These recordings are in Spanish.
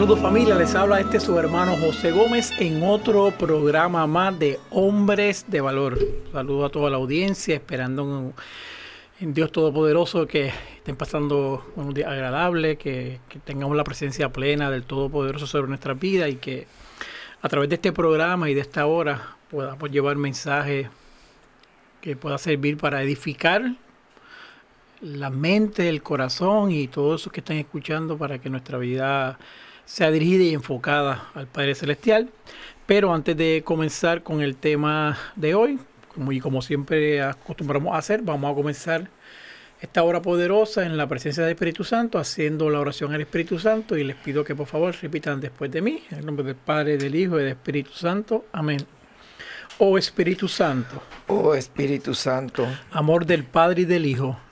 Saludos familia, les habla este su hermano José Gómez en otro programa más de Hombres de Valor. Saludo a toda la audiencia, esperando en, Dios Todopoderoso que estén pasando unos días agradables, que, que tengamos la presencia plena del Todopoderoso sobre nuestra vida y que a través de este programa y de esta hora podamos llevar mensajes que pueda servir para edificar la mente, el corazón y todos esos que están escuchando para que nuestra vida sea dirigida y enfocada al Padre Celestial. Pero antes de comenzar con el tema de hoy, como, y como siempre acostumbramos a hacer, vamos a comenzar esta hora poderosa en la presencia del Espíritu Santo, haciendo la oración al Espíritu Santo y les pido que por favor repitan después de mí, en el nombre del Padre, del Hijo y del Espíritu Santo. Amén. Oh Espíritu Santo, Oh Espíritu Santo, amor del Padre y del Hijo,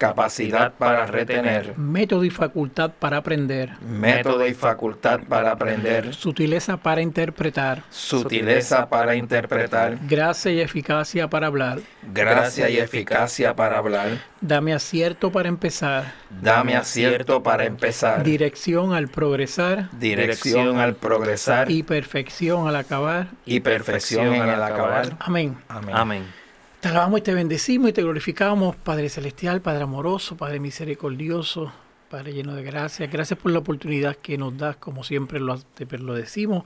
capacidad para retener, método y facultad para aprender, método y facultad para aprender, sutileza para interpretar, sutileza para interpretar, gracia y eficacia para hablar. gracia y eficacia para hablar. Dame acierto para empezar, Dame acierto para empezar, dirección al progresar dirección al progresar y perfección al acabar. y perfección el acabar. Amén. Amén. Amén. Te alabamos y te bendecimos y te glorificamos, Padre Celestial, Padre amoroso, Padre misericordioso, Padre lleno de gracia. Gracias por la oportunidad que nos das, como siempre lo, lo decimos,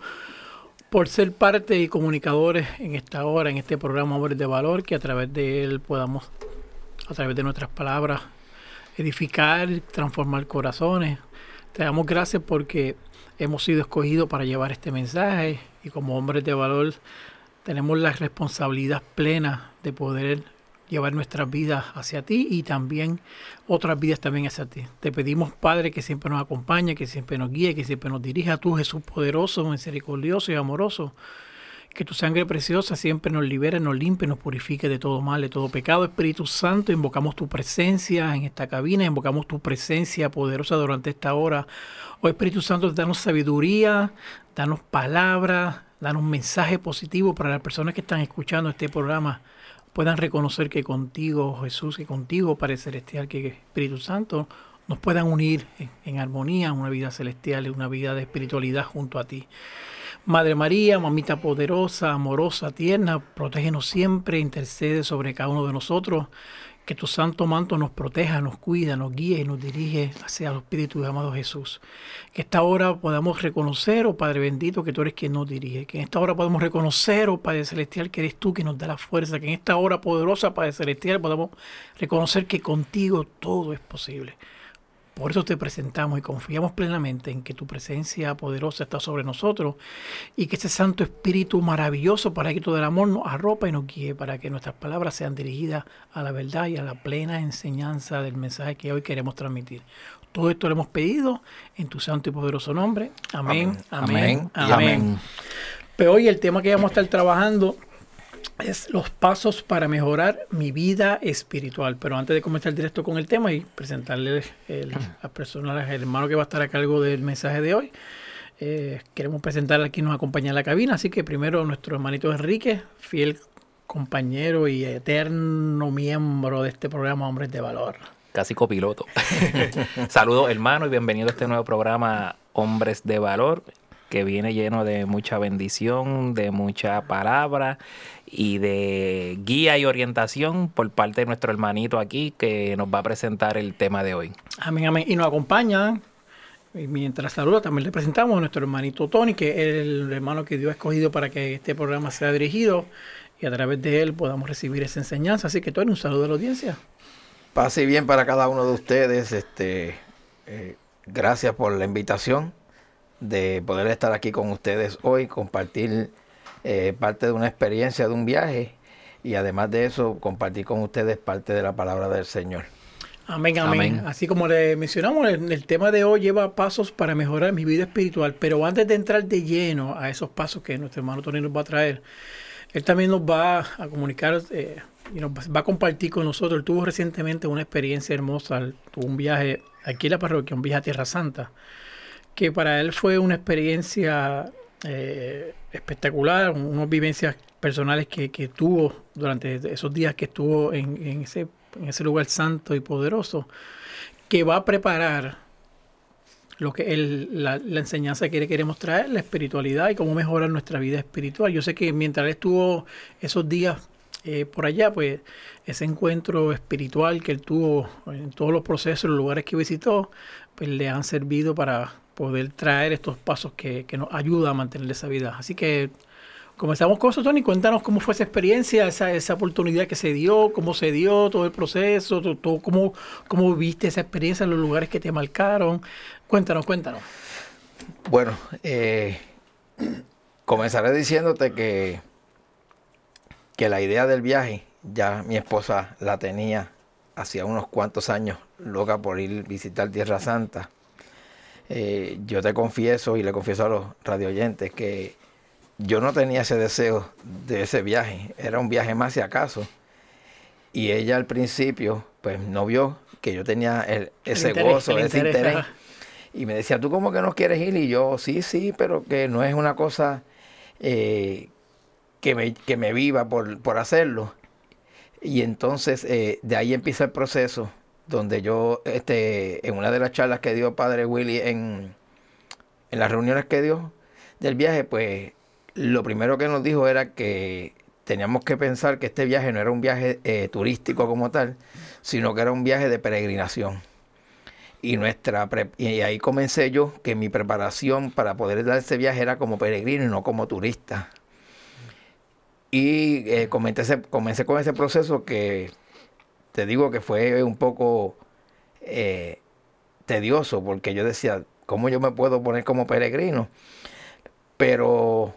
por ser parte y comunicadores en esta hora, en este programa Hombres de Valor, que a través de él podamos, a través de nuestras palabras, edificar, transformar corazones. Te damos gracias porque hemos sido escogidos para llevar este mensaje y como hombres de valor tenemos la responsabilidad plena de poder llevar nuestras vidas hacia ti y también otras vidas también hacia ti. Te pedimos, Padre, que siempre nos acompañe, que siempre nos guíe, que siempre nos dirija, tú Jesús poderoso, misericordioso y amoroso. Que tu sangre preciosa siempre nos libere, nos limpie, nos purifique de todo mal, de todo pecado. Espíritu Santo, invocamos tu presencia en esta cabina, invocamos tu presencia poderosa durante esta hora. Oh Espíritu Santo, danos sabiduría, danos palabras, danos mensaje positivo para las personas que están escuchando este programa puedan reconocer que contigo, Jesús, que contigo, Padre Celestial, que Espíritu Santo, nos puedan unir en, en armonía, una vida celestial, una vida de espiritualidad junto a ti. Madre María, mamita poderosa, amorosa, tierna, protégenos siempre, intercede sobre cada uno de nosotros. Que tu santo manto nos proteja, nos cuida, nos guíe y nos dirige hacia el Espíritu de amado Jesús. Que esta hora podamos reconocer, oh Padre bendito, que tú eres quien nos dirige. Que en esta hora podamos reconocer, oh Padre celestial, que eres tú quien nos da la fuerza. Que en esta hora poderosa, Padre celestial, podamos reconocer que contigo todo es posible. Por eso te presentamos y confiamos plenamente en que tu presencia poderosa está sobre nosotros y que ese Santo Espíritu maravilloso para que todo el amor nos arropa y nos guíe para que nuestras palabras sean dirigidas a la verdad y a la plena enseñanza del mensaje que hoy queremos transmitir. Todo esto lo hemos pedido en tu santo y poderoso nombre. Amén, amén, amén. Amén y amén. Pero hoy el tema que vamos a estar trabajando es los pasos para mejorar mi vida espiritual. Pero antes de comenzar directo con el tema y presentarle el, a personas, el hermano que va a estar a cargo del mensaje de hoy, eh, queremos presentar a quien nos acompaña en la cabina. Así que primero nuestro hermanito Enrique, fiel compañero y eterno miembro de este programa Hombres de Valor. casi copiloto. Saludos hermanos y bienvenido a este nuevo programa Hombres de Valor que viene lleno de mucha bendición, de mucha palabra y de guía y orientación por parte de nuestro hermanito aquí que nos va a presentar el tema de hoy. Amén, amén. Y nos acompaña, y mientras saluda, también le presentamos a nuestro hermanito Tony, que es el hermano que Dios ha escogido para que este programa sea dirigido y a través de él podamos recibir esa enseñanza. Así que Tony, un saludo a la audiencia. Pase bien para cada uno de ustedes. Este, eh, gracias por la invitación de poder estar aquí con ustedes hoy, compartir eh, parte de una experiencia de un viaje y además de eso compartir con ustedes parte de la palabra del Señor. Amén, amén. Así como le mencionamos, el, el, tema de hoy lleva pasos para mejorar mi vida espiritual, pero antes de entrar de lleno a esos pasos que nuestro hermano Tony nos va a traer, él también nos va a comunicar eh, y nos va a compartir con nosotros. Él tuvo recientemente una experiencia hermosa, tuvo un viaje aquí en la parroquia, un viaje a Tierra Santa, que para él fue una experiencia eh, espectacular, unas vivencias personales que, que, tuvo durante esos días que estuvo en, en, ese, en ese lugar santo y poderoso, que va a preparar lo que él, la, enseñanza que le queremos traer, la espiritualidad y cómo mejorar nuestra vida espiritual. Yo sé que mientras estuvo esos días eh, por allá, pues ese encuentro espiritual que él tuvo en todos los procesos, los lugares que visitó, pues le han servido para poder traer estos pasos que, que nos ayudan a mantener esa vida. Así que comenzamos con eso, Tony. Cuéntanos cómo fue esa experiencia, esa, esa oportunidad que se dio, cómo se dio todo el proceso, todo, todo, cómo, cómo viste esa experiencia en los lugares que te marcaron. Cuéntanos, cuéntanos. Bueno, eh, comenzaré diciéndote que, que la idea del viaje ya mi esposa la tenía hacía unos cuantos años, loca por ir visitar Tierra Santa. Eh, yo te confieso y le confieso a los radioyentes que yo no tenía ese deseo de ese viaje, era un viaje más si acaso. Y ella al principio, pues no vio que yo tenía el, ese el interés, gozo, el ese interés. interés. Y me decía, ¿tú cómo que no quieres ir? Y yo, sí, sí, pero que no es una cosa eh, que, me, que me viva por, por hacerlo. Y entonces eh, de ahí empieza el proceso donde yo, este, en una de las charlas que dio Padre Willy en, en las reuniones que dio del viaje, pues lo primero que nos dijo era que teníamos que pensar que este viaje no era un viaje eh, turístico como tal, sino que era un viaje de peregrinación. Y, nuestra y ahí comencé yo que mi preparación para poder dar ese viaje era como peregrino y no como turista. Y eh, comencé, comencé con ese proceso que te digo que fue un poco eh, tedioso, porque yo decía, ¿cómo yo me puedo poner como peregrino? Pero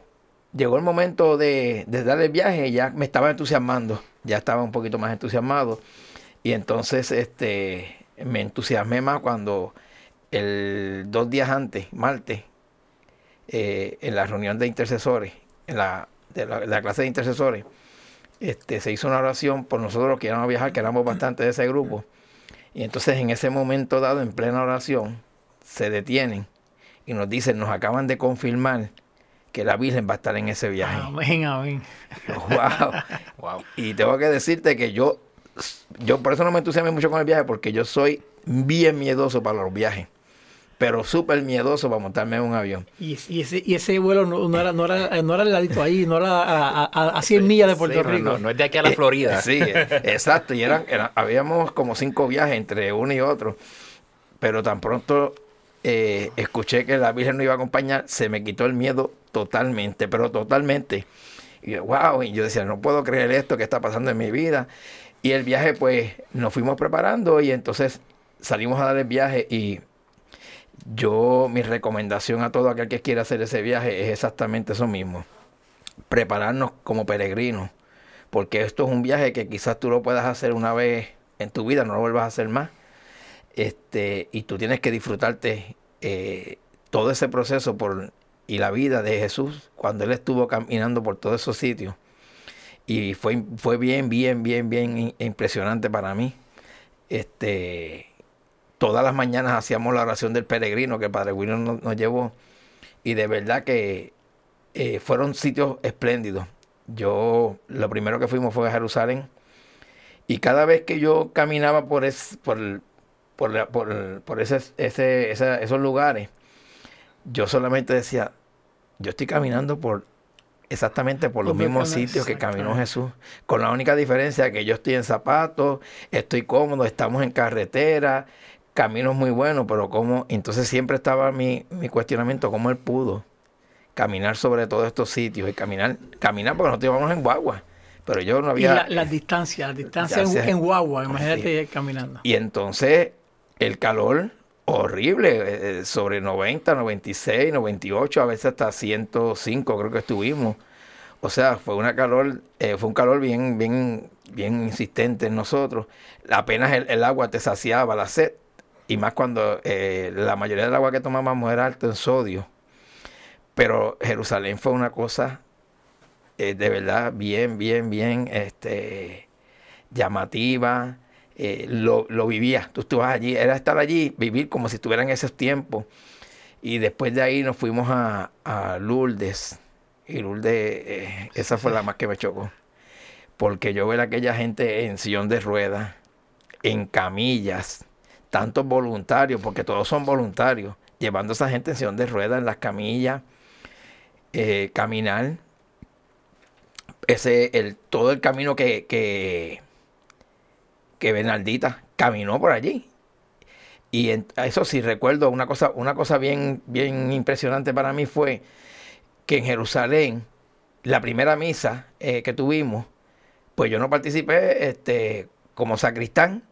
llegó el momento de, de, dar el viaje y ya me estaba entusiasmando, ya estaba un poquito más entusiasmado. Y entonces este, me entusiasmé más cuando el dos días antes, martes, eh, en la reunión de intercesores, en la, de la, la, clase de intercesores, este, se hizo una oración por nosotros que íbamos a viajar, que éramos bastante de ese grupo. Y entonces en ese momento dado, en plena oración, se detienen y nos dicen, nos acaban de confirmar que la Virgen va a estar en ese viaje. Amén, amén. Wow. wow. Y tengo que decirte que yo, yo por eso no me entusiasmé mucho con el viaje, porque yo soy bien miedoso para los viajes. Pero súper miedoso para montarme en un avión. Y, y, ese, y ese vuelo no, no, era, no, era, no era el ladito ahí, no era a, a, a 100 millas de Puerto sí, Rico. No, no, es de aquí a la Florida. Eh, sí, exacto. Y eran, eran, habíamos como cinco viajes entre uno y otro. Pero tan pronto eh, escuché que la Virgen no iba a acompañar, se me quitó el miedo totalmente, pero totalmente. Y yo, wow, y yo decía, no puedo creer esto que está pasando en mi vida. Y el viaje, pues, nos fuimos preparando y entonces salimos a dar el viaje y yo, mi recomendación a todo aquel que quiera hacer ese viaje es exactamente eso mismo. Prepararnos como peregrinos, porque esto es un viaje que quizás tú lo puedas hacer una vez en tu vida, no lo vuelvas a hacer más. Este, y tú tienes que disfrutarte eh, todo ese proceso por, y la vida de Jesús cuando él estuvo caminando por todos esos sitios. Y fue, fue bien, bien, bien, bien impresionante para mí. Este, todas las mañanas hacíamos la oración del peregrino que Padre William nos, nos llevó. Y de verdad que eh, fueron sitios espléndidos. Yo, lo primero que fuimos fue a Jerusalén. Y cada vez que yo caminaba por, es, por, por, la- por, por ese, ese- esa- esos lugares, yo solamente decía, yo estoy caminando por exactamente por los mismos sitios que caminó. Jesús, con la única diferencia que yo estoy en zapatos, estoy cómodo, estamos en carretera, caminos muy buenos, pero como, entonces siempre estaba mi, mi cuestionamiento, cómo él pudo caminar sobre todos estos sitios y caminar, caminar porque nosotros íbamos en guagua, pero yo no había... la- las distancias, las distancias en guagua, imagínate caminando. Y entonces el calor horrible, eh, eh, sobre 90, 96, 98, a veces hasta 105 creo que estuvimos. O sea, fue una calor, eh, fue un calor bien, bien, bien insistente en nosotros. Apenas el, el agua te saciaba la sed. Y más cuando eh, la mayoría del agua que tomábamos era alto en sodio. Pero Jerusalén fue una cosa eh, de verdad bien, bien, bien este, llamativa. eh, lo, lo vivía. Tú estabas allí, era estar allí, vivir como si estuviera en esos tiempos. Y después de ahí nos fuimos a, a Lourdes. Y Lourdes, esa fue la más que me chocó. Porque yo ver a aquella gente en sillón de ruedas, en camillas, tantos voluntarios, porque todos son voluntarios, llevando a esa gente en sillón de ruedas, en las camillas, eh, caminar. Ese, el, todo el camino que, que, que Bernardita caminó por allí. Y eso sí recuerdo una cosa, una cosa bien, bien impresionante para mí fue que en Jerusalén, la primera misa eh, que tuvimos, pues yo no participé este, como sacristán.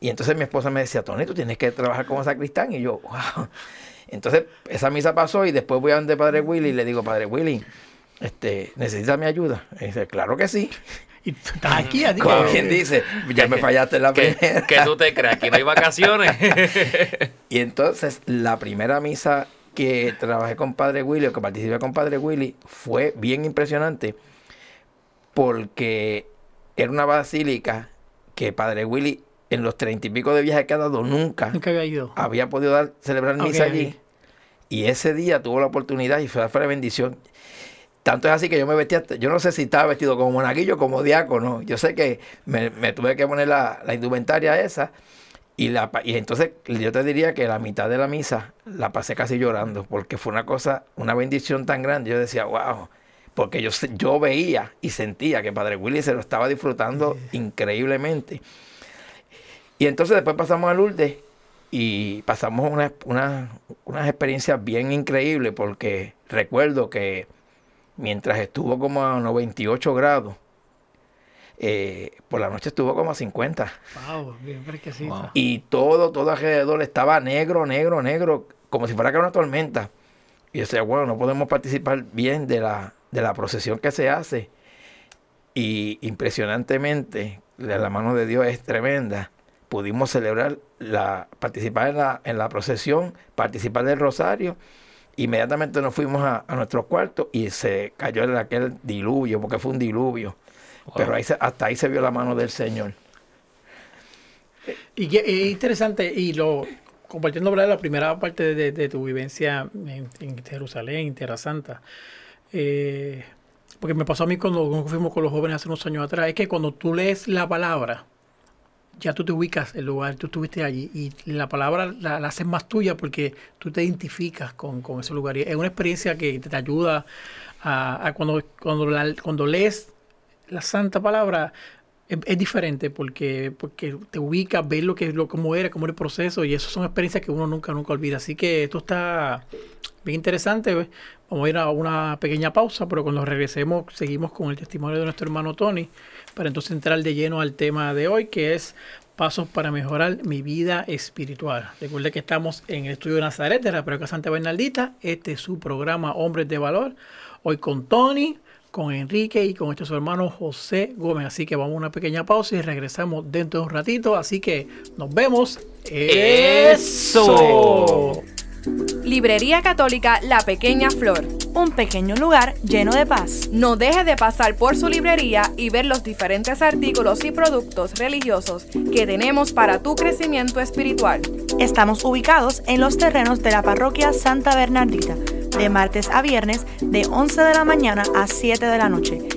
Y entonces mi esposa me decía, Tony, tú tienes que trabajar como sacristán. Y yo, wow. Entonces esa misa pasó y después voy a donde Padre Willy y le digo, Padre Willy, este, ¿necesitas mi ayuda? Y dice, claro que sí. Y tú estás aquí, así Como quien dice, ya me fallaste en la que, primera. que tú te creas que no hay vacaciones. Y entonces la primera misa que trabajé con Padre Willy o que participé con Padre Willy fue bien impresionante porque era una basílica que Padre Willy en los treinta y pico de viajes que ha dado nunca Nunca había ido. había podido dar, celebrar misa allí. Y ese día tuvo la oportunidad y fue, fue la bendición. Tanto es así que yo me vestía, yo no sé si estaba vestido como monaguillo o como diácono. Yo sé que me, me tuve que poner la, la indumentaria esa. Y, la, y entonces yo te diría que la mitad de la misa la pasé casi llorando, porque fue una cosa, una bendición tan grande. Yo decía, wow, porque yo, yo veía y sentía que Padre Willy se lo estaba disfrutando increíblemente. Y entonces después pasamos a Lourdes y pasamos una- una- unas experiencias bien increíbles, porque recuerdo que mientras estuvo como a 98 grados, eh, por la noche estuvo como a 50. Wow, bien fresquecito. Wow. Y todo, todo alrededor estaba negro, negro, negro, como si fuera que era una tormenta. Y yo decía, bueno, no podemos participar bien de la, de la procesión que se hace. Y impresionantemente, la la mano de Dios es tremenda. Pudimos celebrar, la, participar en la, en la procesión, participar del rosario. Inmediatamente nos fuimos a, a nuestros cuartos y se cayó en aquel diluvio, porque fue un diluvio. Pero ahí se- hasta ahí se vio la mano del Señor. Y es interesante, y lo compartiendo la primera parte de, de tu vivencia en, en Jerusalén, en Tierra Santa. eh, porque me pasó a mí cuando, cuando fuimos con los jóvenes hace unos años atrás, es que cuando tú lees la palabra, ya tú te ubicas el lugar, tú estuviste allí y la palabra la, haces más tuya porque tú te identificas con, con ese lugar. Y es una experiencia que te, ayuda a, a cuando, cuando, la- cuando lees la santa palabra, es, diferente porque, porque te ubicas, ves lo que lo cómo era, cómo era el proceso y eso son experiencias que uno nunca, nunca olvida. Así que esto está bien interesante. Vamos a ir a una pequeña pausa, pero cuando regresemos seguimos con el testimonio de nuestro hermano Tony para entonces entrar de lleno al tema de hoy que es pasos para mejorar mi vida espiritual. Recuerde que estamos en el estudio de Nazaret de la Parroquia Santa Bernaldita. Este es su programa Hombres de Valor. Hoy con Tony, con Enrique y con este su hermano José Gómez. Así que vamos a una pequeña pausa y regresamos dentro de un ratito. Así que nos vemos. ¡Eso! Librería Católica La Pequeña Flor. Un pequeño lugar lleno de paz. No deje de pasar por su librería y ver los diferentes artículos y productos religiosos que tenemos para tu crecimiento espiritual. Estamos ubicados en los terrenos de la parroquia Santa Bernardita, de martes a viernes de 11 de la mañana a 7 de la noche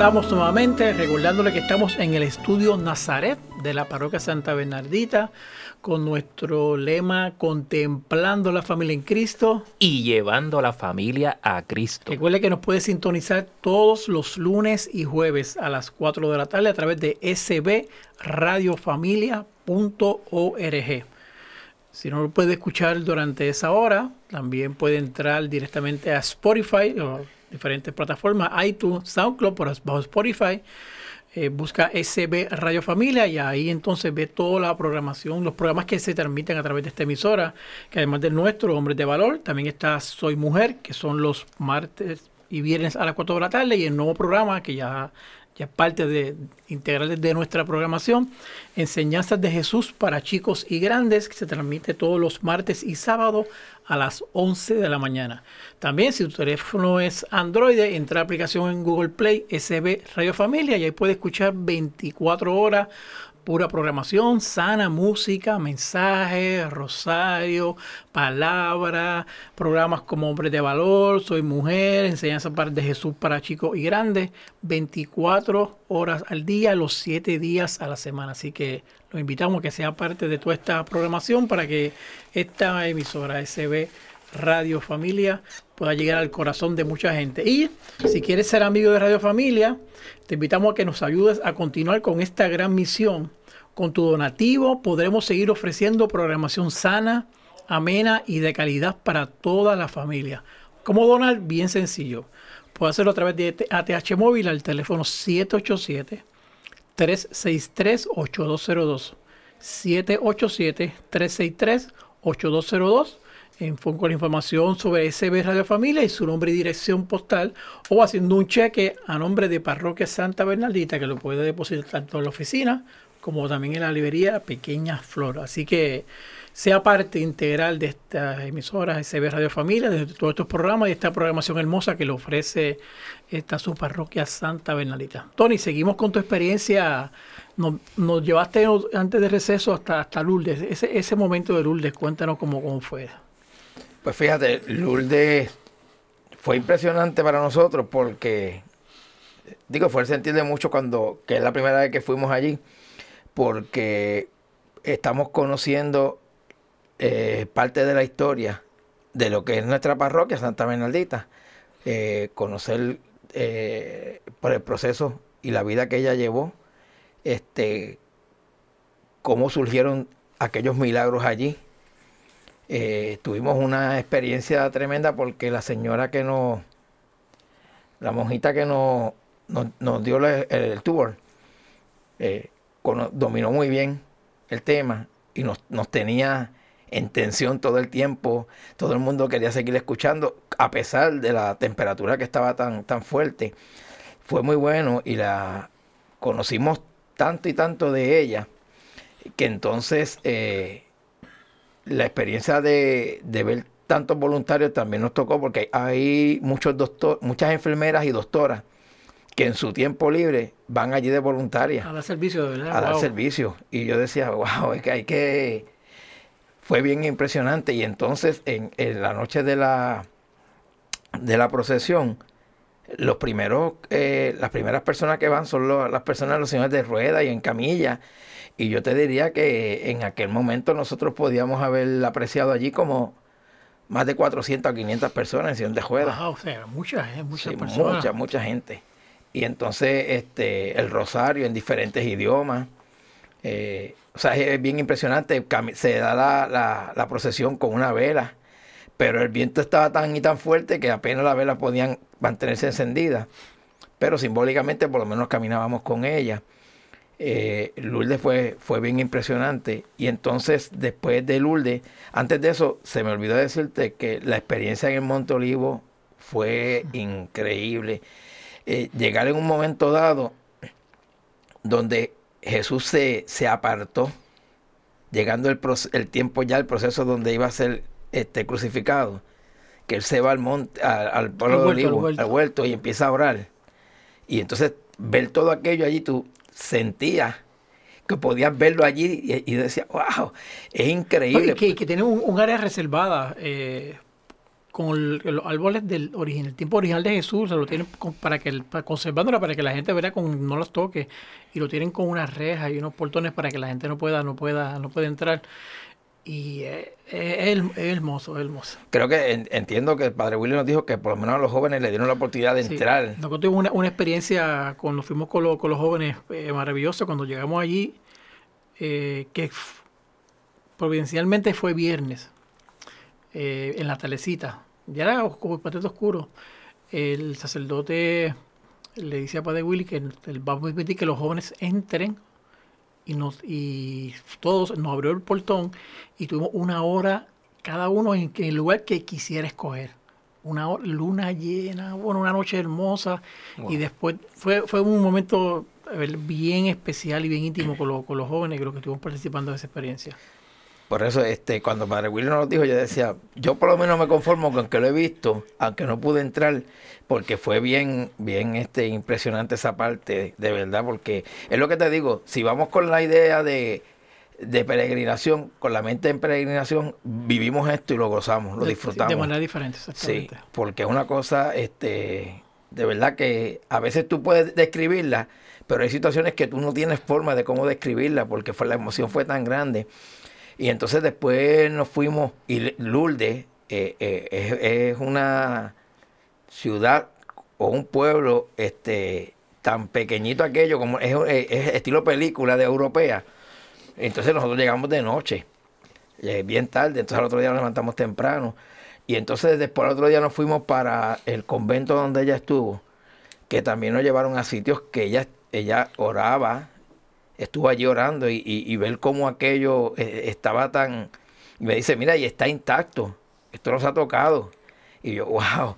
Regresamos nuevamente recordándole que estamos en el estudio Nazaret de la parroquia Santa Bernardita con nuestro lema Contemplando la familia en Cristo. Y llevando a la familia a Cristo. Recuerde que nos puede sintonizar todos los lunes y jueves a las 4 de la tarde a través de sbradiofamilia.org. Si no lo puede escuchar durante esa hora, también puede entrar directamente a Spotify o diferentes plataformas, iTunes, SoundCloud, por bajo Spotify. Eh, busca SB Radio Familia y ahí entonces ve toda la programación, los programas que se transmiten a través de esta emisora, que además del nuestro, Hombres de Valor, también está Soy Mujer, que son los martes y viernes a las 4 de la tarde, y el nuevo programa que ya, ya es parte de integral de nuestra programación, Enseñanzas de Jesús para chicos y grandes, que se transmite todos los martes y sábados a las 11 de la mañana. También si tu teléfono es Android, entra a la aplicación en Google Play SB Radio Familia y ahí puedes escuchar 24 horas pura programación, sana música, mensajes, rosario, palabra, programas como Hombre de Valor, Soy Mujer, Enseñanza de Jesús para chicos y grandes, 24 horas al día, los 7 días a la semana. Así que los invitamos a que sea parte de toda esta programación para que esta emisora SB Radio Familia pueda llegar al corazón de mucha gente. Y si quieres ser amigo de Radio Familia, te invitamos a que nos ayudes a continuar con esta gran misión. Con tu donativo podremos seguir ofreciendo programación sana, amena y de calidad para toda la familia. ¿Cómo donar? Bien sencillo. Puedes hacerlo a través de ATH Móvil al teléfono 787 363-8202. 787-363-8202. En con la información sobre SB Radio Familia y su nombre y dirección postal o haciendo un cheque a nombre de Parroquia Santa Bernardita que lo puede depositar tanto en la oficina como también en la librería Pequeña Flor. Así que sea parte integral de estas emisoras SB Radio Familia, de todos estos programas y esta programación hermosa que le ofrece esta su parroquia Santa Bernardita. Tony, seguimos con tu experiencia. Nos, llevaste antes de receso hasta, hasta Lourdes. Ese, ese momento de Lourdes, cuéntanos cómo, cómo fue. Pues fíjate, Lourdes fue impresionante para nosotros porque, digo, fue el sentir de mucho cuando, que es la primera vez que fuimos allí, porque estamos conociendo eh, parte de la historia de lo que es nuestra parroquia, Santa Bernardita, eh, conocer eh, por el proceso y la vida que ella llevó, este, cómo surgieron aquellos milagros allí. Eh, tuvimos una experiencia tremenda porque la señora que nos, la monjita que nos, nos, dio el, el tour, eh, dominó muy bien el tema y nos, nos tenía en tensión todo el tiempo. Todo el mundo quería seguir escuchando, a pesar de la temperatura que estaba tan, tan fuerte. Fue muy bueno y la conocimos tanto y tanto de ella que entonces eh, la experiencia de, de ver tantos voluntarios también nos tocó porque hay muchos doctor, muchas enfermeras y doctoras que en su tiempo libre van allí de voluntarias A dar servicio, de verdad. a dar servicio. Y yo decía, wow, es que hay que... Fue bien impresionante. Y entonces, en, en la noche de la, de la procesión, los primeros, eh, las primeras personas que van son las personas, los señores de rueda y en camilla. Y yo te diría que en aquel momento nosotros podíamos haber apreciado allí como más de 400 a 500 personas en sillón de ruedas. Wow, o sea, muchas, eh, muchas Sí, personas. mucha, mucha gente. Y entonces este, el rosario en diferentes idiomas. eh, o sea, es bien impresionante. Se da la, la- la procesión con una vela, pero el viento estaba tan y tan fuerte que apenas las velas podían mantenerse encendidas. Pero simbólicamente por lo menos caminábamos con ella. Eh, Lourdes fue, fue bien impresionante. Y entonces, después de Lourdes, antes de eso, se me olvidó decirte que la experiencia en el Monte Olivo fue increíble. Eh, llegar en un momento dado donde Jesús se, se apartó, llegando el, el tiempo ya, el proceso donde iba a ser este, crucificado, que él se va al monte, al, al pueblo de Olivo, al huerto, y empieza a orar. Y entonces ver todo aquello allí, tú sentías que podías verlo allí y, y decías, wow, es No, increíble. y que, que tiene un, un área reservada eh, con los árboles del origen, el tiempo original de Jesús, se lo tienen con- para que el- para, conservándola para que la gente verá con no los toque y lo tienen con unas rejas y unos portones para que la gente no pueda no pueda no pueda entrar y es, es hermoso, es hermoso. Creo que en- entiendo que el padre Willy nos dijo que por lo menos a los jóvenes le dieron la oportunidad de Sí. entrar. Nosotros tuvimos una, una experiencia cuando fuimos con, los- con los jóvenes eh, maravillosa, cuando llegamos allí, eh, que providencialmente fue viernes, eh, en la talecita. Ya era como patente oscuro. El sacerdote le dice a Padre Willy que él va a permitir que los jóvenes entren y nos y todos nos abrió el portón y tuvimos una hora cada uno en, que- el lugar que quisiera escoger. Una hora- luna llena bueno una noche hermosa. Y después fue fue un momento a ver, bien especial y bien íntimo con, los- con los jóvenes creo que estuvimos participando de esa experiencia Por eso, este, cuando Padre Willy nos lo dijo, yo decía, yo por lo menos me conformo con que lo he visto, aunque no pude entrar, porque fue bien, bien este, impresionante esa parte, de verdad, porque es lo que te digo, si vamos con la idea de, de peregrinación, con la mente en peregrinación, vivimos esto y lo gozamos, lo disfrutamos. de manera diferente Sí, exactamente porque es una cosa, este, de verdad que a veces tú puedes describirla, pero hay situaciones que tú no tienes forma de cómo describirla, porque fue, la emoción fue tan grande. Y entonces después nos fuimos, y Lourdes eh, eh, es, una ciudad o un pueblo este, tan pequeñito aquello, como es, es estilo película de europea. Entonces nosotros llegamos de noche, eh, bien tarde, entonces al otro día nos levantamos temprano. Y entonces después al otro día nos fuimos para el convento donde ella estuvo, que también nos llevaron a sitios que ella, ella oraba, estuvo allí orando y, y- y ver cómo aquello eh, estaba tan... me dice, mira, y está intacto, esto no se ha tocado. Y yo, wow.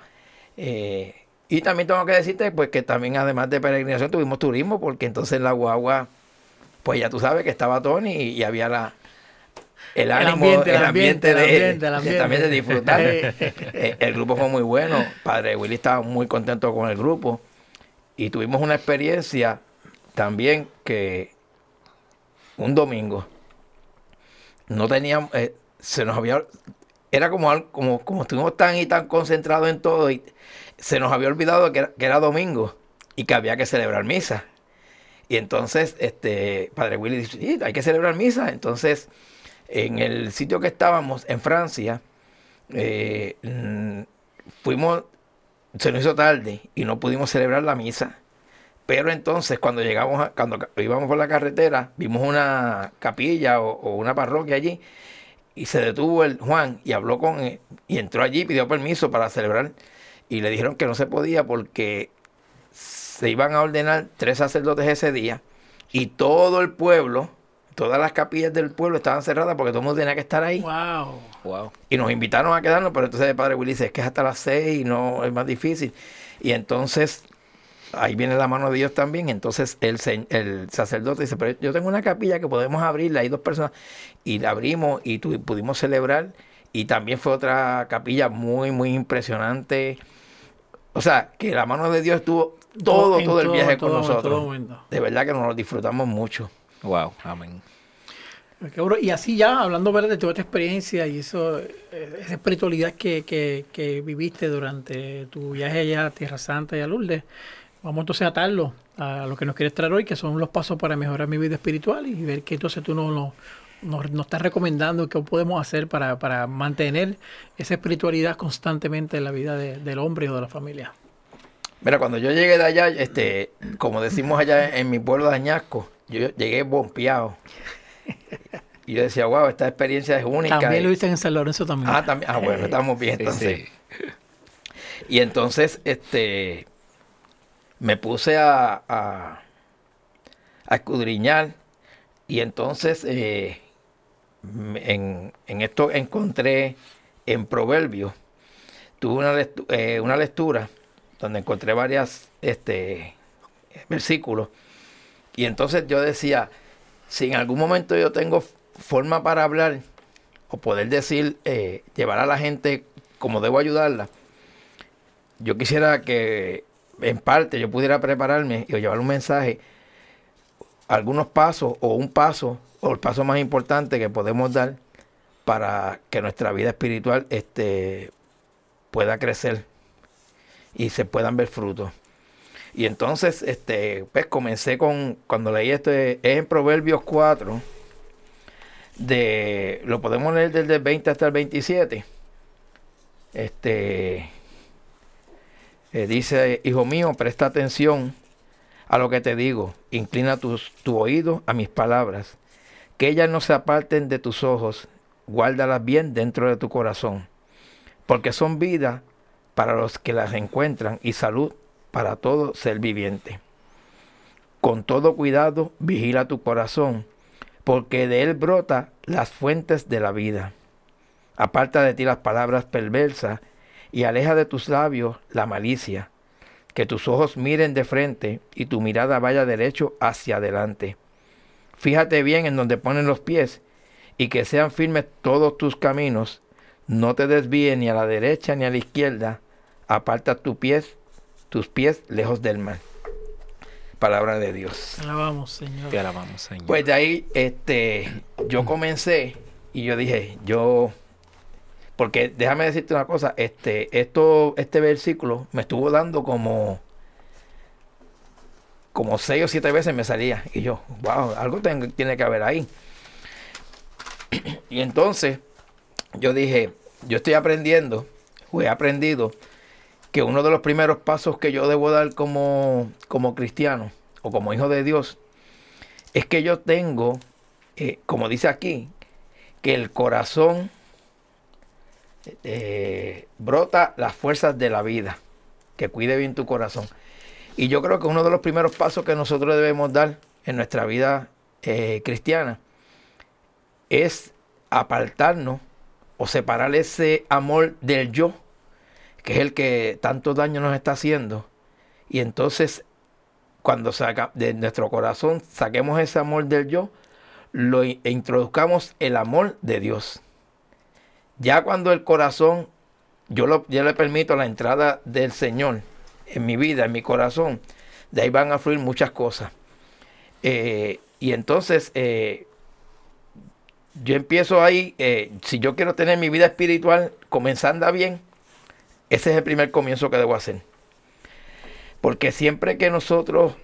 Eh, y también tengo que decirte pues que también además de peregrinación tuvimos turismo, porque entonces la guagua, pues ya tú sabes que estaba Tony y, y había la... El ánimo, ambiente, el el ambiente, ambiente, de, el ambiente, el de ambiente. también de disfrutar. Eh, el grupo fue muy bueno. Padre Willy estaba muy contento con el grupo. Y tuvimos una experiencia también que un domingo no teníamos, eh, se nos había, era como, como, como estuvimos tan y tan concentrados en todo y se nos había olvidado que era, domingo y que había que celebrar misa. Y entonces, este, Padre Willy dice, hay que celebrar misa. Entonces, en el sitio que estábamos, en Francia, eh, fuimos, se nos hizo tarde y no pudimos celebrar la misa. Pero entonces cuando llegamos, a- cuando íbamos por la carretera, vimos una capilla o, o una parroquia allí y se detuvo el Juan y habló con él y entró allí, pidió permiso para celebrar y le dijeron que no se podía porque se iban a ordenar tres sacerdotes ese día y todo el pueblo, todas las capillas del pueblo estaban cerradas porque todo el mundo tenía que estar ahí. wow Wow. Y nos invitaron a quedarnos, pero entonces el padre Willy dice, es que es hasta las seis y no es más difícil. Y entonces ahí viene la mano de Dios también. Entonces el, se- el sacerdote dice, pero yo tengo una capilla que podemos abrirla, hay dos personas. Y la abrimos y tu- pudimos celebrar. Y también fue otra capilla muy, muy impresionante. O sea, que la mano de Dios estuvo todo, todo el viaje todo- con nosotros. De verdad que nos lo disfrutamos mucho. Wow. Amén. Qué bueno. Y así ya, hablando ¿verdad? de toda esta experiencia y eso, eh, esa espiritualidad que, que, que viviste durante tu viaje allá a Tierra Santa y a Lourdes, vamos entonces a atarlo a lo que nos quieres traer hoy, que son los pasos para mejorar mi vida espiritual y ver qué entonces tú nos, nos, nos- nos estás recomendando, qué podemos hacer para, para mantener esa espiritualidad constantemente en la vida de- del hombre o de la familia. Mira, cuando yo llegué de allá, este, como decimos allá en mi pueblo de Añasco, yo llegué bompeado. y yo decía, wow, esta experiencia es única. También lo viste en San Lorenzo también. Ah, también. Ah, bueno, estamos bien Sí, entonces. sí. Y entonces, este, me puse a, a, escudriñar y entonces eh, en, en esto encontré en Proverbios, tuve una, eh, una lectura donde encontré varias este, versículos y entonces yo decía, si en algún momento yo tengo forma para hablar o poder decir, eh, llevar a la gente como debo ayudarla, yo quisiera que en parte yo pudiera prepararme y llevar un mensaje, algunos pasos o un paso o el paso más importante que podemos dar para que nuestra vida espiritual este, pueda crecer y se puedan ver frutos. Y entonces, este, pues comencé con, cuando leí esto, es en Proverbios 4, de, lo podemos leer desde el 20 hasta el 27. Este, eh, dice, hijo mío, presta atención a lo que te digo, inclina tu oído a mis palabras, que ellas no se aparten de tus ojos, guárdalas bien dentro de tu corazón, porque son vida para los que las encuentran y salud para todo ser viviente. Con todo cuidado, vigila tu corazón, porque de él brota las fuentes de la vida. Aparta de ti las palabras perversas y aleja de tus labios la malicia. Que tus ojos miren de frente y tu mirada vaya derecho hacia adelante. Fíjate bien en donde ponen los pies y que sean firmes todos tus caminos. No te desvíes ni a la derecha ni a la izquierda. Aparta tus pies, tus pies lejos del mal. Palabra de Dios. Alabamos, Señor. Te alabamos, Señor. Pues de ahí este, yo comencé y yo dije, yo, porque déjame decirte una cosa, este, esto, este versículo me estuvo dando como, como seis o siete veces me salía. Y yo, wow, algo tiene que haber ahí. Y entonces yo dije, yo estoy aprendiendo, o he aprendido, que uno de los primeros pasos que yo debo dar como, como cristiano o como hijo de Dios es que yo tengo, eh, como dice aquí, que el corazón eh, brota las fuerzas de la vida, que cuide bien tu corazón. Y yo creo que uno de los primeros pasos que nosotros debemos dar en nuestra vida eh, cristiana es apartarnos o separar ese amor del yo, que es el que tanto daño nos está haciendo. Y entonces cuando saca de nuestro corazón saquemos ese amor del yo, lo e introduzcamos el amor de Dios. Ya cuando el corazón, yo, le permito la entrada del Señor en mi vida, en mi corazón, de ahí van a fluir muchas cosas. Eh, y entonces eh, yo empiezo ahí, eh, si yo quiero tener mi vida espiritual comenzando bien, ese es el primer comienzo que debo hacer. Porque siempre que nosotros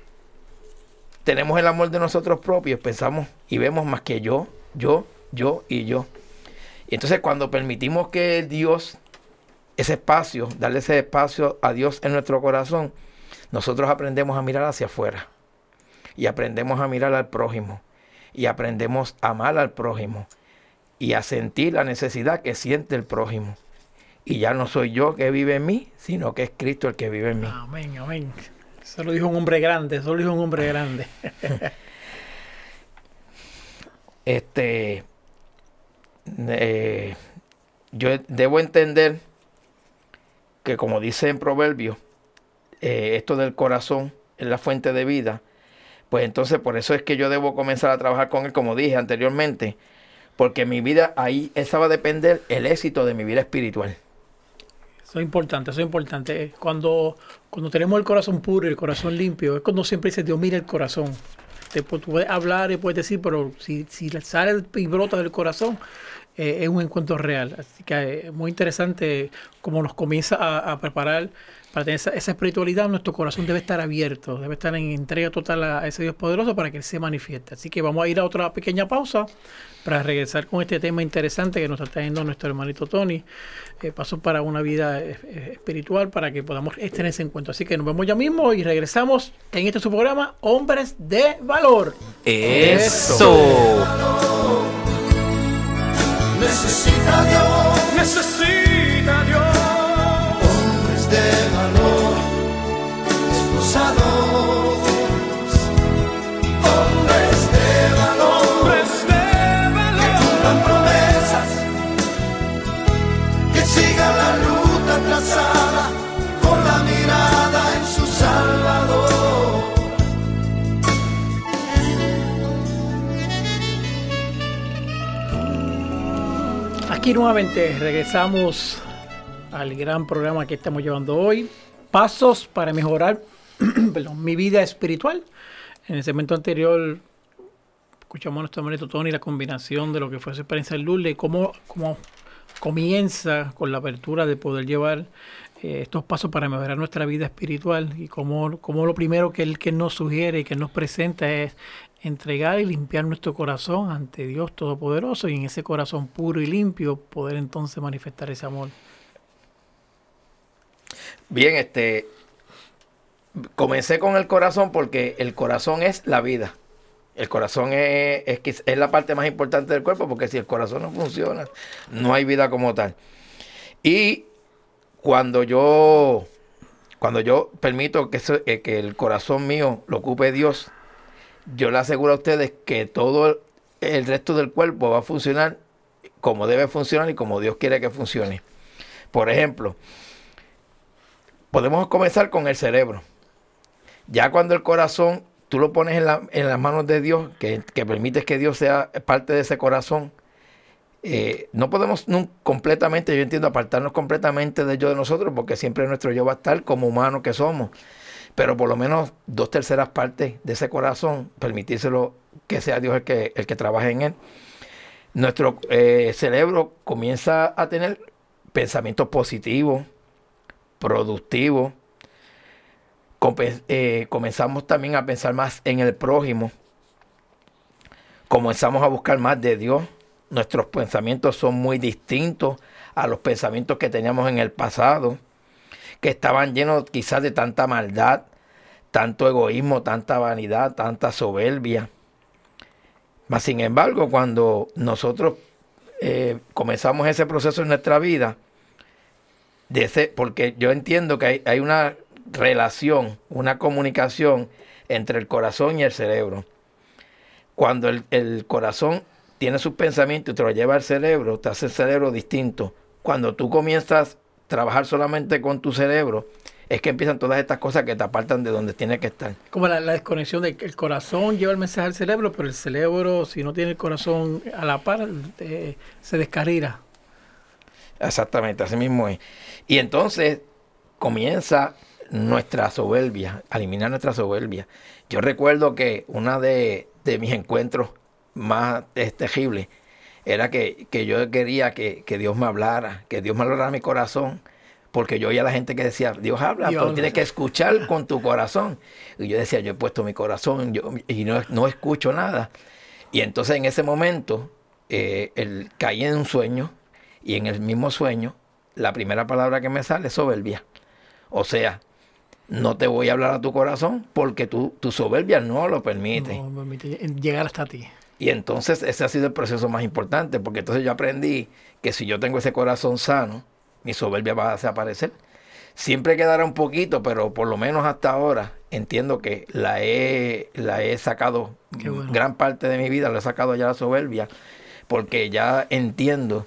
tenemos el amor de nosotros propios, pensamos y vemos más que yo, yo, yo y yo. Y entonces cuando permitimos que Dios, ese espacio, darle ese espacio a Dios en nuestro corazón, nosotros aprendemos a mirar hacia afuera. Y aprendemos a mirar al prójimo. Y aprendemos a amar al prójimo. Y a sentir la necesidad que siente el prójimo. Y ya no soy yo que vive en mí, sino que es Cristo el que vive en mí. Amén, amén. Eso lo dijo un hombre grande, eso lo dijo un hombre grande. este eh, yo debo entender que como dice en Proverbios, eh, esto del corazón es la fuente de vida, pues entonces por eso es que yo debo comenzar a trabajar con él, como dije anteriormente, porque mi vida ahí, esa va a depender el éxito de mi vida espiritual. Eso es importante, eso es importante. Cuando, cuando tenemos el corazón puro y el corazón limpio, es cuando siempre dice Dios mira el corazón. Te tú puedes hablar y puedes decir, pero si, si sale y brota del corazón, eh, es un encuentro real. Así que eh, es muy interesante cómo nos comienza a, a preparar para tener esa, esa espiritualidad. Nuestro corazón debe estar abierto, debe estar en entrega total a ese Dios poderoso para que Él se manifieste. Así que vamos a ir a otra pequeña pausa para regresar con este tema interesante que nos está trayendo nuestro hermanito Tony. Eh, paso para una vida eh, eh, espiritual para que podamos tener ese encuentro. Así que nos vemos ya mismo y regresamos en este su programa Hombres de Valor. Eso. Necesita Dios nuevamente regresamos al gran programa que estamos llevando hoy. Pasos para mejorar mi vida espiritual. En el segmento anterior escuchamos a nuestro hermanito Tony la combinación de lo que fue su experiencia en Lourdes y cómo, cómo comienza con la apertura de poder llevar eh, estos pasos para mejorar nuestra vida espiritual y cómo, cómo lo primero que él, que nos sugiere y que nos presenta es entregar y limpiar nuestro corazón ante Dios Todopoderoso y en ese corazón puro y limpio poder entonces manifestar ese amor. Bien, este. Comencé con el corazón porque el corazón es la vida. El corazón es, es, es la parte más importante del cuerpo porque si el corazón no funciona, no hay vida como tal. Y cuando yo, cuando yo permito que, eh, que el corazón mío lo ocupe Dios, yo le aseguro a ustedes que todo el resto del cuerpo va a funcionar como debe funcionar y como Dios quiere que funcione. Por ejemplo, podemos comenzar con el cerebro. Ya cuando el corazón tú lo pones en, la- en las manos de Dios, que, permites que Dios sea parte de ese corazón, eh, no podemos nun- completamente, yo entiendo, apartarnos completamente del yo de nosotros, porque siempre nuestro yo va a estar como humanos que somos. Pero por lo menos dos terceras partes de ese corazón, permitírselo que sea Dios el que, el que trabaje en él. Nuestro eh, cerebro comienza a tener pensamientos positivos, productivos. Eh, comenzamos también a pensar más en el prójimo. Comenzamos a buscar más de Dios. Nuestros pensamientos son muy distintos a los pensamientos que teníamos en el pasado, que estaban llenos quizás de tanta maldad, tanto egoísmo, tanta vanidad, tanta soberbia. Mas sin embargo, cuando nosotros eh, comenzamos ese proceso en nuestra vida, porque yo entiendo que hay, hay una relación, una comunicación entre el corazón y el cerebro. Cuando el, el corazón tiene sus pensamientos y te lo lleva al cerebro, te hace el cerebro distinto. Cuando tú comienzas trabajar solamente con tu cerebro, es que empiezan todas estas cosas que te apartan de donde tiene que estar. Como la, la desconexión de que el corazón lleva el mensaje al cerebro, pero el cerebro, si no tiene el corazón a la par, eh, se descarrila. Exactamente, así mismo es. Y entonces comienza nuestra soberbia, eliminar nuestra soberbia. Yo recuerdo que uno de, de mis encuentros más eh, terribles era que, que yo quería que, que Dios me hablara, que Dios me hablara a mi corazón, porque yo oía a la gente que decía, Dios habla, Dios pero tienes que escuchar con tu corazón. Y yo decía, yo he puesto mi corazón yo, y no, no escucho nada. Y entonces en ese momento eh, el, caí en un sueño y en el mismo sueño la primera palabra que me sale es soberbia. O sea, no te voy a hablar a tu corazón porque tu, tu soberbia no lo permite. No permite llegar hasta ti. Y entonces ese ha sido el proceso más importante, porque entonces yo aprendí que si yo tengo ese corazón sano, mi soberbia va a desaparecer. Siempre quedará un poquito, pero por lo menos hasta ahora entiendo que la he, la he sacado, bueno. gran parte de mi vida la he sacado ya la soberbia, porque ya entiendo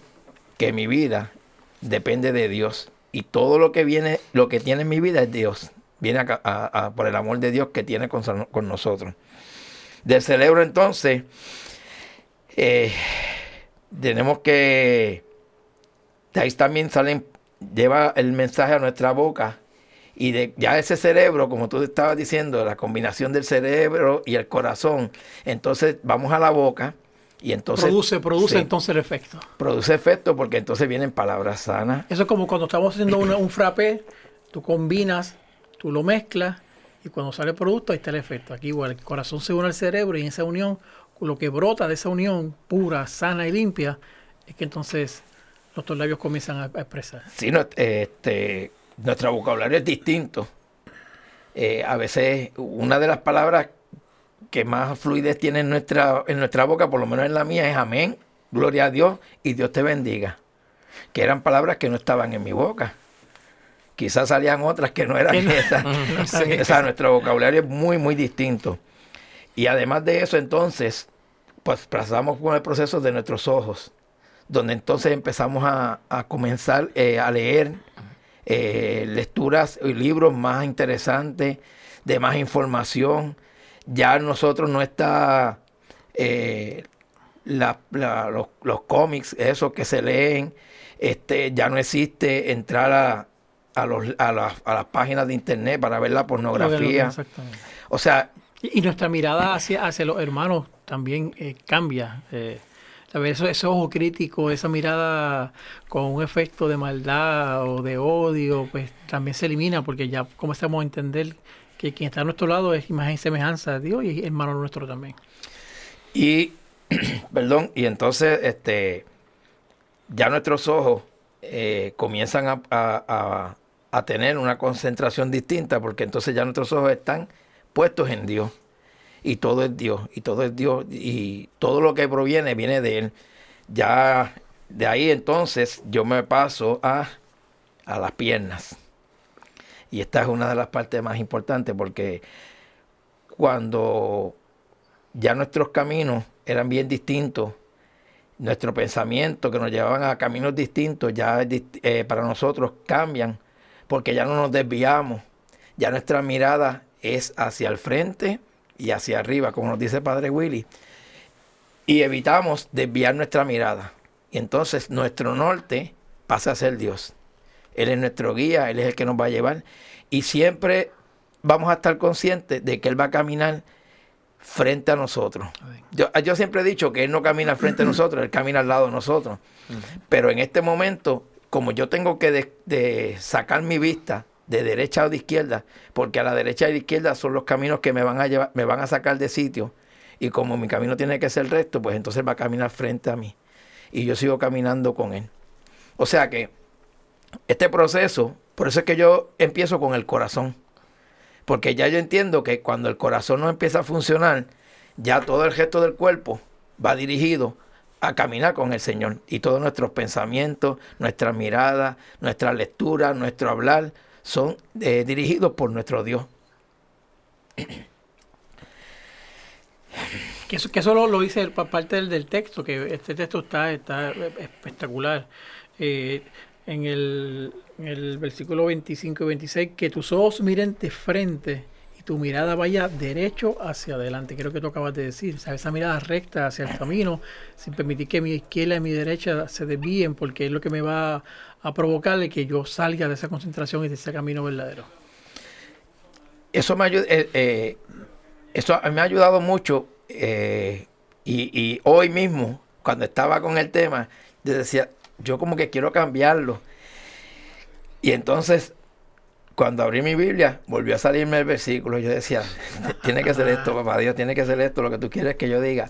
que mi vida depende de Dios. Y todo lo que viene, lo que tiene en mi vida es Dios. Viene a- a- a- por el amor de Dios que tiene con, con nosotros. Del cerebro entonces, eh, tenemos que, de ahí también salen, lleva el mensaje a nuestra boca y de ya ese cerebro, como tú estabas diciendo, la combinación del cerebro y el corazón, entonces vamos a la boca y entonces produce, produce sí, entonces el efecto. produce efecto porque entonces vienen palabras sanas. Eso es como cuando estamos haciendo una- un frappé, tú combinas, tú lo mezclas y cuando sale el producto ahí está el efecto. Aquí igual, el corazón se une al cerebro y en esa unión, lo que brota de esa unión pura, sana y limpia, es que entonces nuestros labios comienzan a, a expresar. Sí, no, este, nuestro vocabulario es distinto. Eh, a veces una de las palabras que más fluidez tiene en nuestra, en nuestra boca, por lo menos en la mía, es amén gloria a Dios y Dios te bendiga. Que eran palabras que no estaban en mi boca. Quizás salían otras que no eran no- esas. no estaban o sea, nuestro vocabulario es muy, muy distinto. Y además de eso, entonces, pues pasamos con el proceso de nuestros ojos, donde entonces empezamos a, a comenzar eh, a leer eh, lecturas y libros más interesantes, de más información. Ya nosotros no está eh, la- la- los, los cómics, esos que se leen, este, ya no existe entrar a, a, los- a las- a las páginas de internet para ver la pornografía. Exactamente. O sea, Y, y nuestra mirada hacia, hacia los hermanos también eh, cambia. Eh. Eso, ese ojo crítico, esa mirada con un efecto de maldad o de odio, pues también se elimina porque ya comenzamos a entender que quien está a nuestro lado es imagen y semejanza de Dios y es hermano nuestro también. Y, perdón, y entonces este, ya nuestros ojos eh, comienzan a- a- a tener una concentración distinta porque entonces ya nuestros ojos están puestos en Dios. Y todo es Dios, y todo es Dios, y todo lo que proviene viene de Él. Ya de ahí entonces yo me paso a, a las piernas. Y esta es una de las partes más importantes porque cuando ya nuestros caminos eran bien distintos, nuestro pensamiento que nos llevaban a caminos distintos ya eh, para nosotros cambian, porque ya no nos desviamos, ya nuestra mirada es hacia el frente y hacia arriba, como nos dice Padre Willy, y evitamos desviar nuestra mirada. Y entonces nuestro norte pasa a ser Dios. Él es nuestro guía, Él es el que nos va a llevar. Y siempre vamos a estar conscientes de que Él va a caminar frente a nosotros. Yo, yo siempre he dicho que Él no camina frente de nosotros, Él camina al lado de nosotros. Pero en este momento, como yo tengo que de- de sacar mi vista de derecha o de izquierda, porque a la derecha y a la izquierda son los caminos que me van a llevar, me van a sacar de sitio. Y como mi camino tiene que ser recto, pues entonces va a caminar frente a mí. Y yo sigo caminando con Él. O sea que este proceso, por eso es que yo empiezo con el corazón. Porque ya yo entiendo que cuando el corazón no empieza a funcionar, ya todo el gesto del cuerpo va dirigido a caminar con el Señor. Y todos nuestros pensamientos, nuestra mirada, nuestra lectura, nuestro hablar, son eh, dirigidos por nuestro Dios. Que eso, que eso lo, lo dice el- pa- parte del, del texto, que este texto está, está espectacular. Eh, en, el, en el versículo 25 y 26, que tus ojos miren de frente y tu mirada vaya derecho hacia adelante. Creo que tú acabas de decir, ¿sabes? esa mirada recta hacia el camino, sin permitir que mi izquierda y mi derecha se desvíen, porque es lo que me va a provocarle que yo salga de esa concentración y de ese camino verdadero. eso me, ayu- eh, eh, eso me ha ayudado mucho eh, y, y hoy mismo, cuando estaba con el tema, yo decía, yo como que quiero cambiarlo. Y entonces, cuando abrí mi Biblia, volvió a salirme el versículo. Yo decía, tiene que ser esto, papá Dios, tiene que ser esto, lo que tú quieres que yo diga.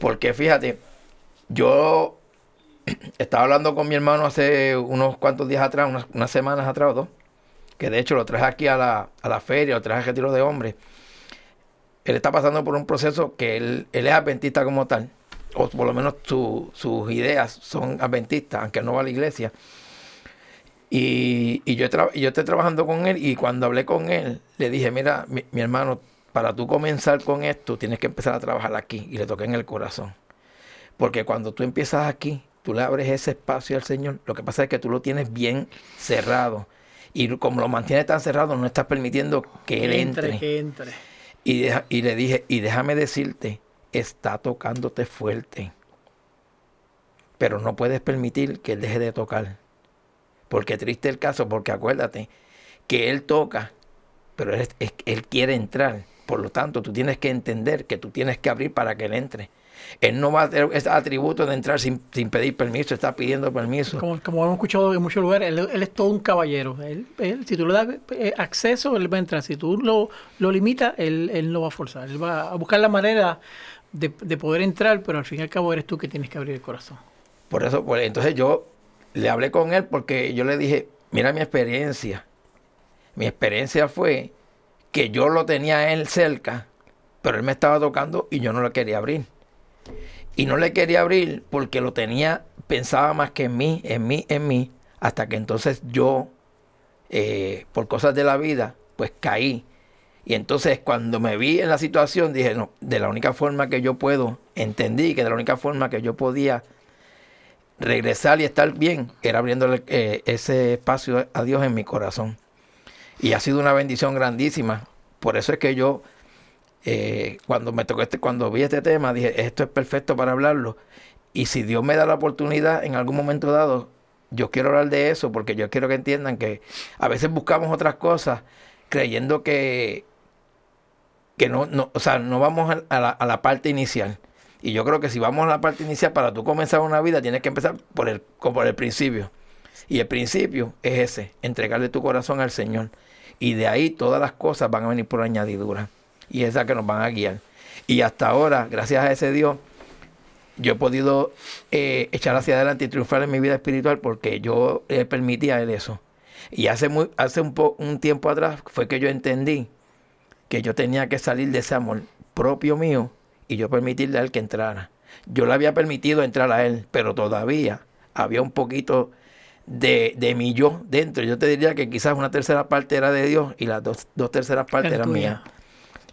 Porque fíjate, yo estaba hablando con mi hermano hace unos cuantos días atrás, unas, unas semanas atrás o dos, que de hecho lo traje aquí a la, a la feria, lo traje a retiro de hombres. Él está pasando por un proceso que él, él es adventista como tal, o por lo menos su- sus ideas son adventistas, aunque no va a la iglesia. Y, y yo, yo estoy trabajando con él y cuando hablé con él, le dije, mira, mi, mi hermano, para tú comenzar con esto, tienes que empezar a trabajar aquí. Y le toqué en el corazón. Porque cuando tú empiezas aquí, tú le abres ese espacio al Señor. Lo que pasa es que tú lo tienes bien cerrado. Y como lo mantienes tan cerrado, no estás permitiendo que Él entre. que entre. Y, deja- y le dije, y déjame decirte, está tocándote fuerte. Pero no puedes permitir que él deje de tocar. Porque triste el caso, porque acuérdate que él toca, pero él quiere entrar. Por lo tanto, tú tienes que entender que tú tienes que abrir para que él entre. Él no va a tener ese atributo de entrar sin, sin pedir permiso, está pidiendo permiso. Como, como hemos escuchado en muchos lugares, él, él es todo un caballero. Él, él, si tú le das eh, acceso, él va a entrar. Si tú lo, lo limitas, él, él no va a forzar. Él va a buscar la manera de, de poder entrar, pero al fin y al cabo eres tú que tienes que abrir el corazón. Por eso, pues, entonces yo le hablé con él porque yo le dije, mira mi experiencia. Mi experiencia fue que yo lo tenía a él cerca, pero él me estaba tocando y yo no lo quería abrir. Y no le quería abrir porque lo tenía, pensaba más que en mí, en mí, en mí, hasta que entonces yo, eh, por cosas de la vida, pues caí. Y entonces cuando me vi en la situación, dije, no, de la única forma que yo puedo, entendí que de la única forma que yo podía regresar y estar bien era abriéndole eh, ese espacio a Dios en mi corazón. Y ha sido una bendición grandísima. Por eso es que yo, eh, cuando me tocó este, cuando vi este tema, dije, esto es perfecto para hablarlo. Y si Dios me da la oportunidad en algún momento dado, yo quiero hablar de eso porque yo quiero que entiendan que a veces buscamos otras cosas creyendo que, que no, no, o sea, no vamos a la, a la parte inicial. Y yo creo que si vamos a la parte inicial, para tú comenzar una vida, tienes que empezar por el, por el principio. Y el principio es ese, entregarle tu corazón al Señor. Y de ahí todas las cosas van a venir por añadidura. Y esa que nos van a guiar. Y hasta ahora, gracias a ese Dios, yo he podido eh, echar hacia adelante y triunfar en mi vida espiritual porque yo le permití a Él eso. Y hace, muy, hace un, un tiempo atrás fue que yo entendí que yo tenía que salir de ese amor propio mío y yo permitirle a él que entrara. Yo le había permitido entrar a él, pero todavía había un poquito de, de mi yo dentro. Yo te diría que quizás una tercera parte era de Dios y las dos, dos terceras partes eran mías.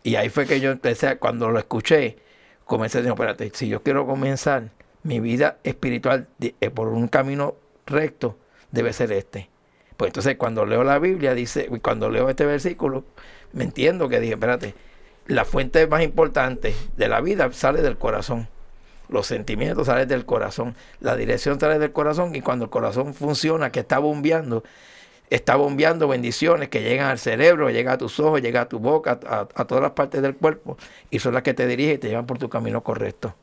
Y ahí fue que yo empecé, cuando lo escuché, comencé a decir, espérate, si yo quiero comenzar mi vida espiritual eh, por un camino recto, debe ser este. Pues entonces cuando leo la Biblia, dice, cuando leo este versículo, me entiendo que dije, espérate, la fuente más importante de la vida sale del corazón. Los sentimientos salen del corazón. La dirección sale del corazón y cuando el corazón funciona, que está bombeando, está bombeando bendiciones que llegan al cerebro, llegan a tus ojos, llegan a tu boca, a, todas las partes del cuerpo y son las que te dirigen y te llevan por tu camino correcto.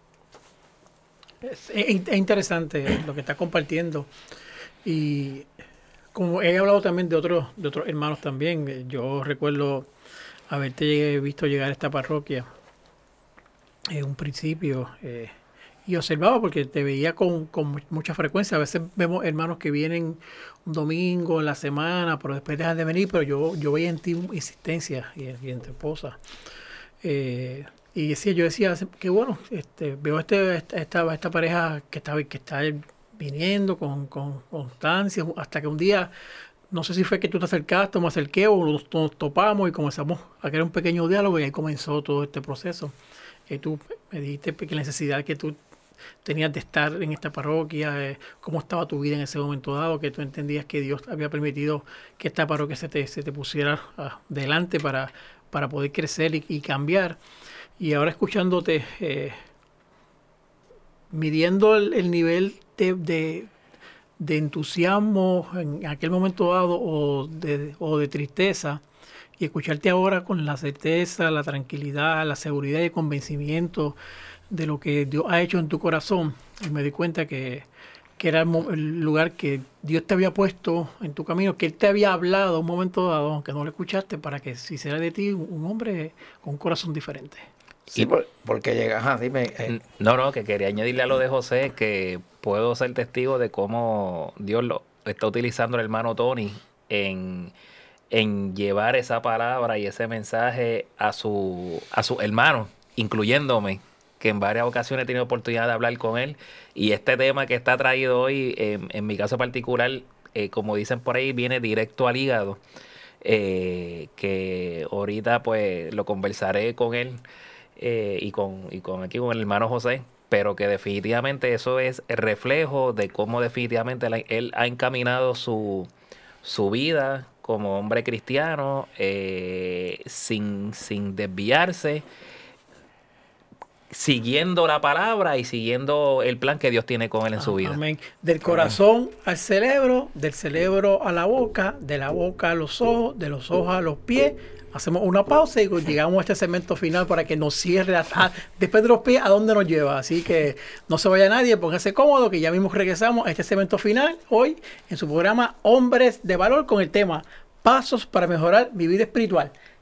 Es, interesante lo que está compartiendo y como he hablado también de otros de otros hermanos también, yo recuerdo haberte visto llegar a esta parroquia en un principio eh, y observaba porque te veía con, mucha frecuencia. A veces vemos hermanos que vienen un domingo en la semana, pero después dejan de venir, pero yo, yo veía en ti insistencia y, en tu esposa. Eh, y decía, yo decía, que bueno, este, veo este, esta, esta, pareja que está, que está viniendo con, con constancia, hasta que un día no sé si fue que tú te acercaste o me acerqué o nos, topamos y comenzamos a crear un pequeño diálogo y ahí comenzó todo este proceso. Y tú me dijiste que la necesidad que tú tenías de estar en esta parroquia, eh, cómo estaba tu vida en ese momento dado, que tú entendías que Dios había permitido que esta parroquia se te, se te pusiera adelante para, para poder crecer y, cambiar. Y ahora escuchándote, eh, midiendo el, nivel de de entusiasmo en aquel momento dado o de, o de tristeza y escucharte ahora con la certeza, la tranquilidad, la seguridad y el convencimiento de lo que Dios ha hecho en tu corazón. Y me di cuenta que, que era el lugar que Dios te había puesto en tu camino, que Él te había hablado un momento dado, aunque no lo escuchaste, para que si será de ti un hombre con un corazón diferente. Sí, porque llega, dime. Eh. No, no, que quería añadirle a lo de José que puedo ser testigo de cómo Dios lo está utilizando el hermano Tony en, en llevar esa palabra y ese mensaje a su, a su hermano, incluyéndome, que en varias ocasiones he tenido oportunidad de hablar con él. Y este tema que está traído hoy, en, mi caso particular, eh, como dicen por ahí, viene directo al hígado. Eh, que ahorita pues lo conversaré con él eh, y, con, y con aquí con el hermano José, pero que definitivamente eso es reflejo de cómo definitivamente él ha encaminado su, su vida como hombre cristiano sin, sin desviarse, siguiendo la palabra y siguiendo el plan que Dios tiene con él en su vida. Amén. Del corazón al cerebro, del cerebro a la boca, de la boca a los ojos, de los ojos a los pies, Hacemos una pausa y llegamos a este segmento final para que nos cierre hasta, después de los pies a dónde nos lleva. Así que no se vaya nadie, póngase cómodo que ya mismo regresamos a este segmento final hoy en su programa Hombres de Valor con el tema Pasos para mejorar mi vida espiritual.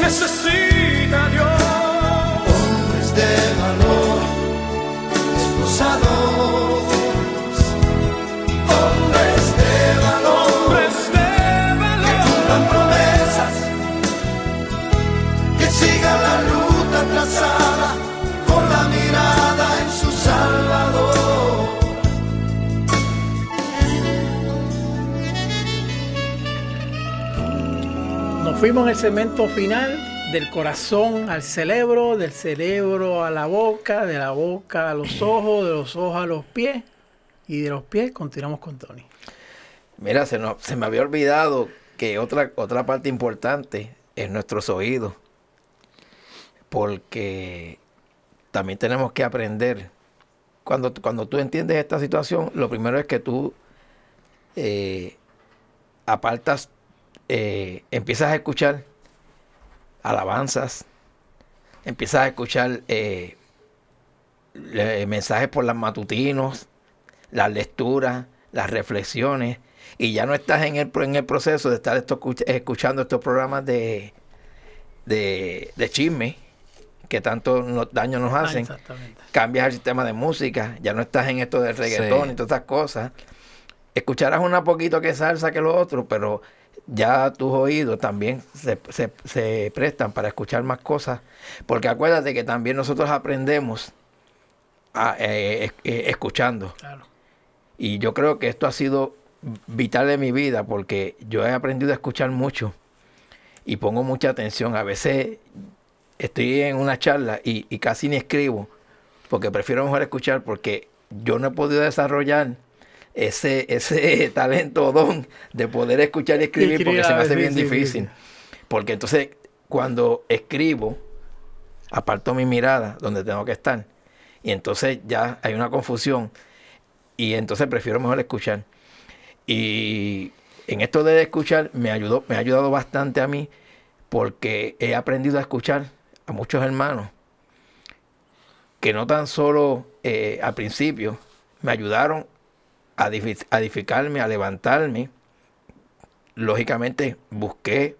Necesita fuimos en el segmento final del corazón al cerebro, del cerebro a la boca, de la boca a los ojos, de los ojos a los pies y de los pies continuamos con Tony. Mira, se, me había olvidado que otra, otra parte importante es nuestros oídos. Porque también tenemos que aprender. Cuando, cuando tú entiendes esta situación, lo primero es que tú eh, apartas, eh, empiezas a escuchar alabanzas, empiezas a escuchar eh, le- mensajes por las matutinos, las lecturas, las reflexiones, y ya no estás en el, en el proceso de estar esto, escuch- escuchando estos programas de, de, de chisme que tanto daño nos Ah, hacen. Cambias el sistema de música, ya no estás en esto del reggaetón Sí. y todas estas cosas. Escucharás una poquito que salsa que lo otro, pero ya tus oídos también se, se- se prestan para escuchar más cosas, porque acuérdate que también nosotros aprendemos a, eh, eh, escuchando. Claro. Y yo creo que esto ha sido vital en mi vida porque yo he aprendido a escuchar mucho y pongo mucha atención. A veces estoy en una charla y, y casi ni escribo porque prefiero mejor escuchar porque yo no he podido desarrollar ese, ese talento o don de poder escuchar y escribir porque se me hace sí, bien difícil. Porque entonces cuando escribo, aparto mi mirada donde tengo que estar. Y entonces ya hay una confusión. Y entonces prefiero mejor escuchar. Y en esto de escuchar me ayudó, me ha ayudado bastante a mí porque he aprendido a escuchar a muchos hermanos que no tan solo eh, al principio me ayudaron a, edifi- a edificarme, a levantarme. Lógicamente busqué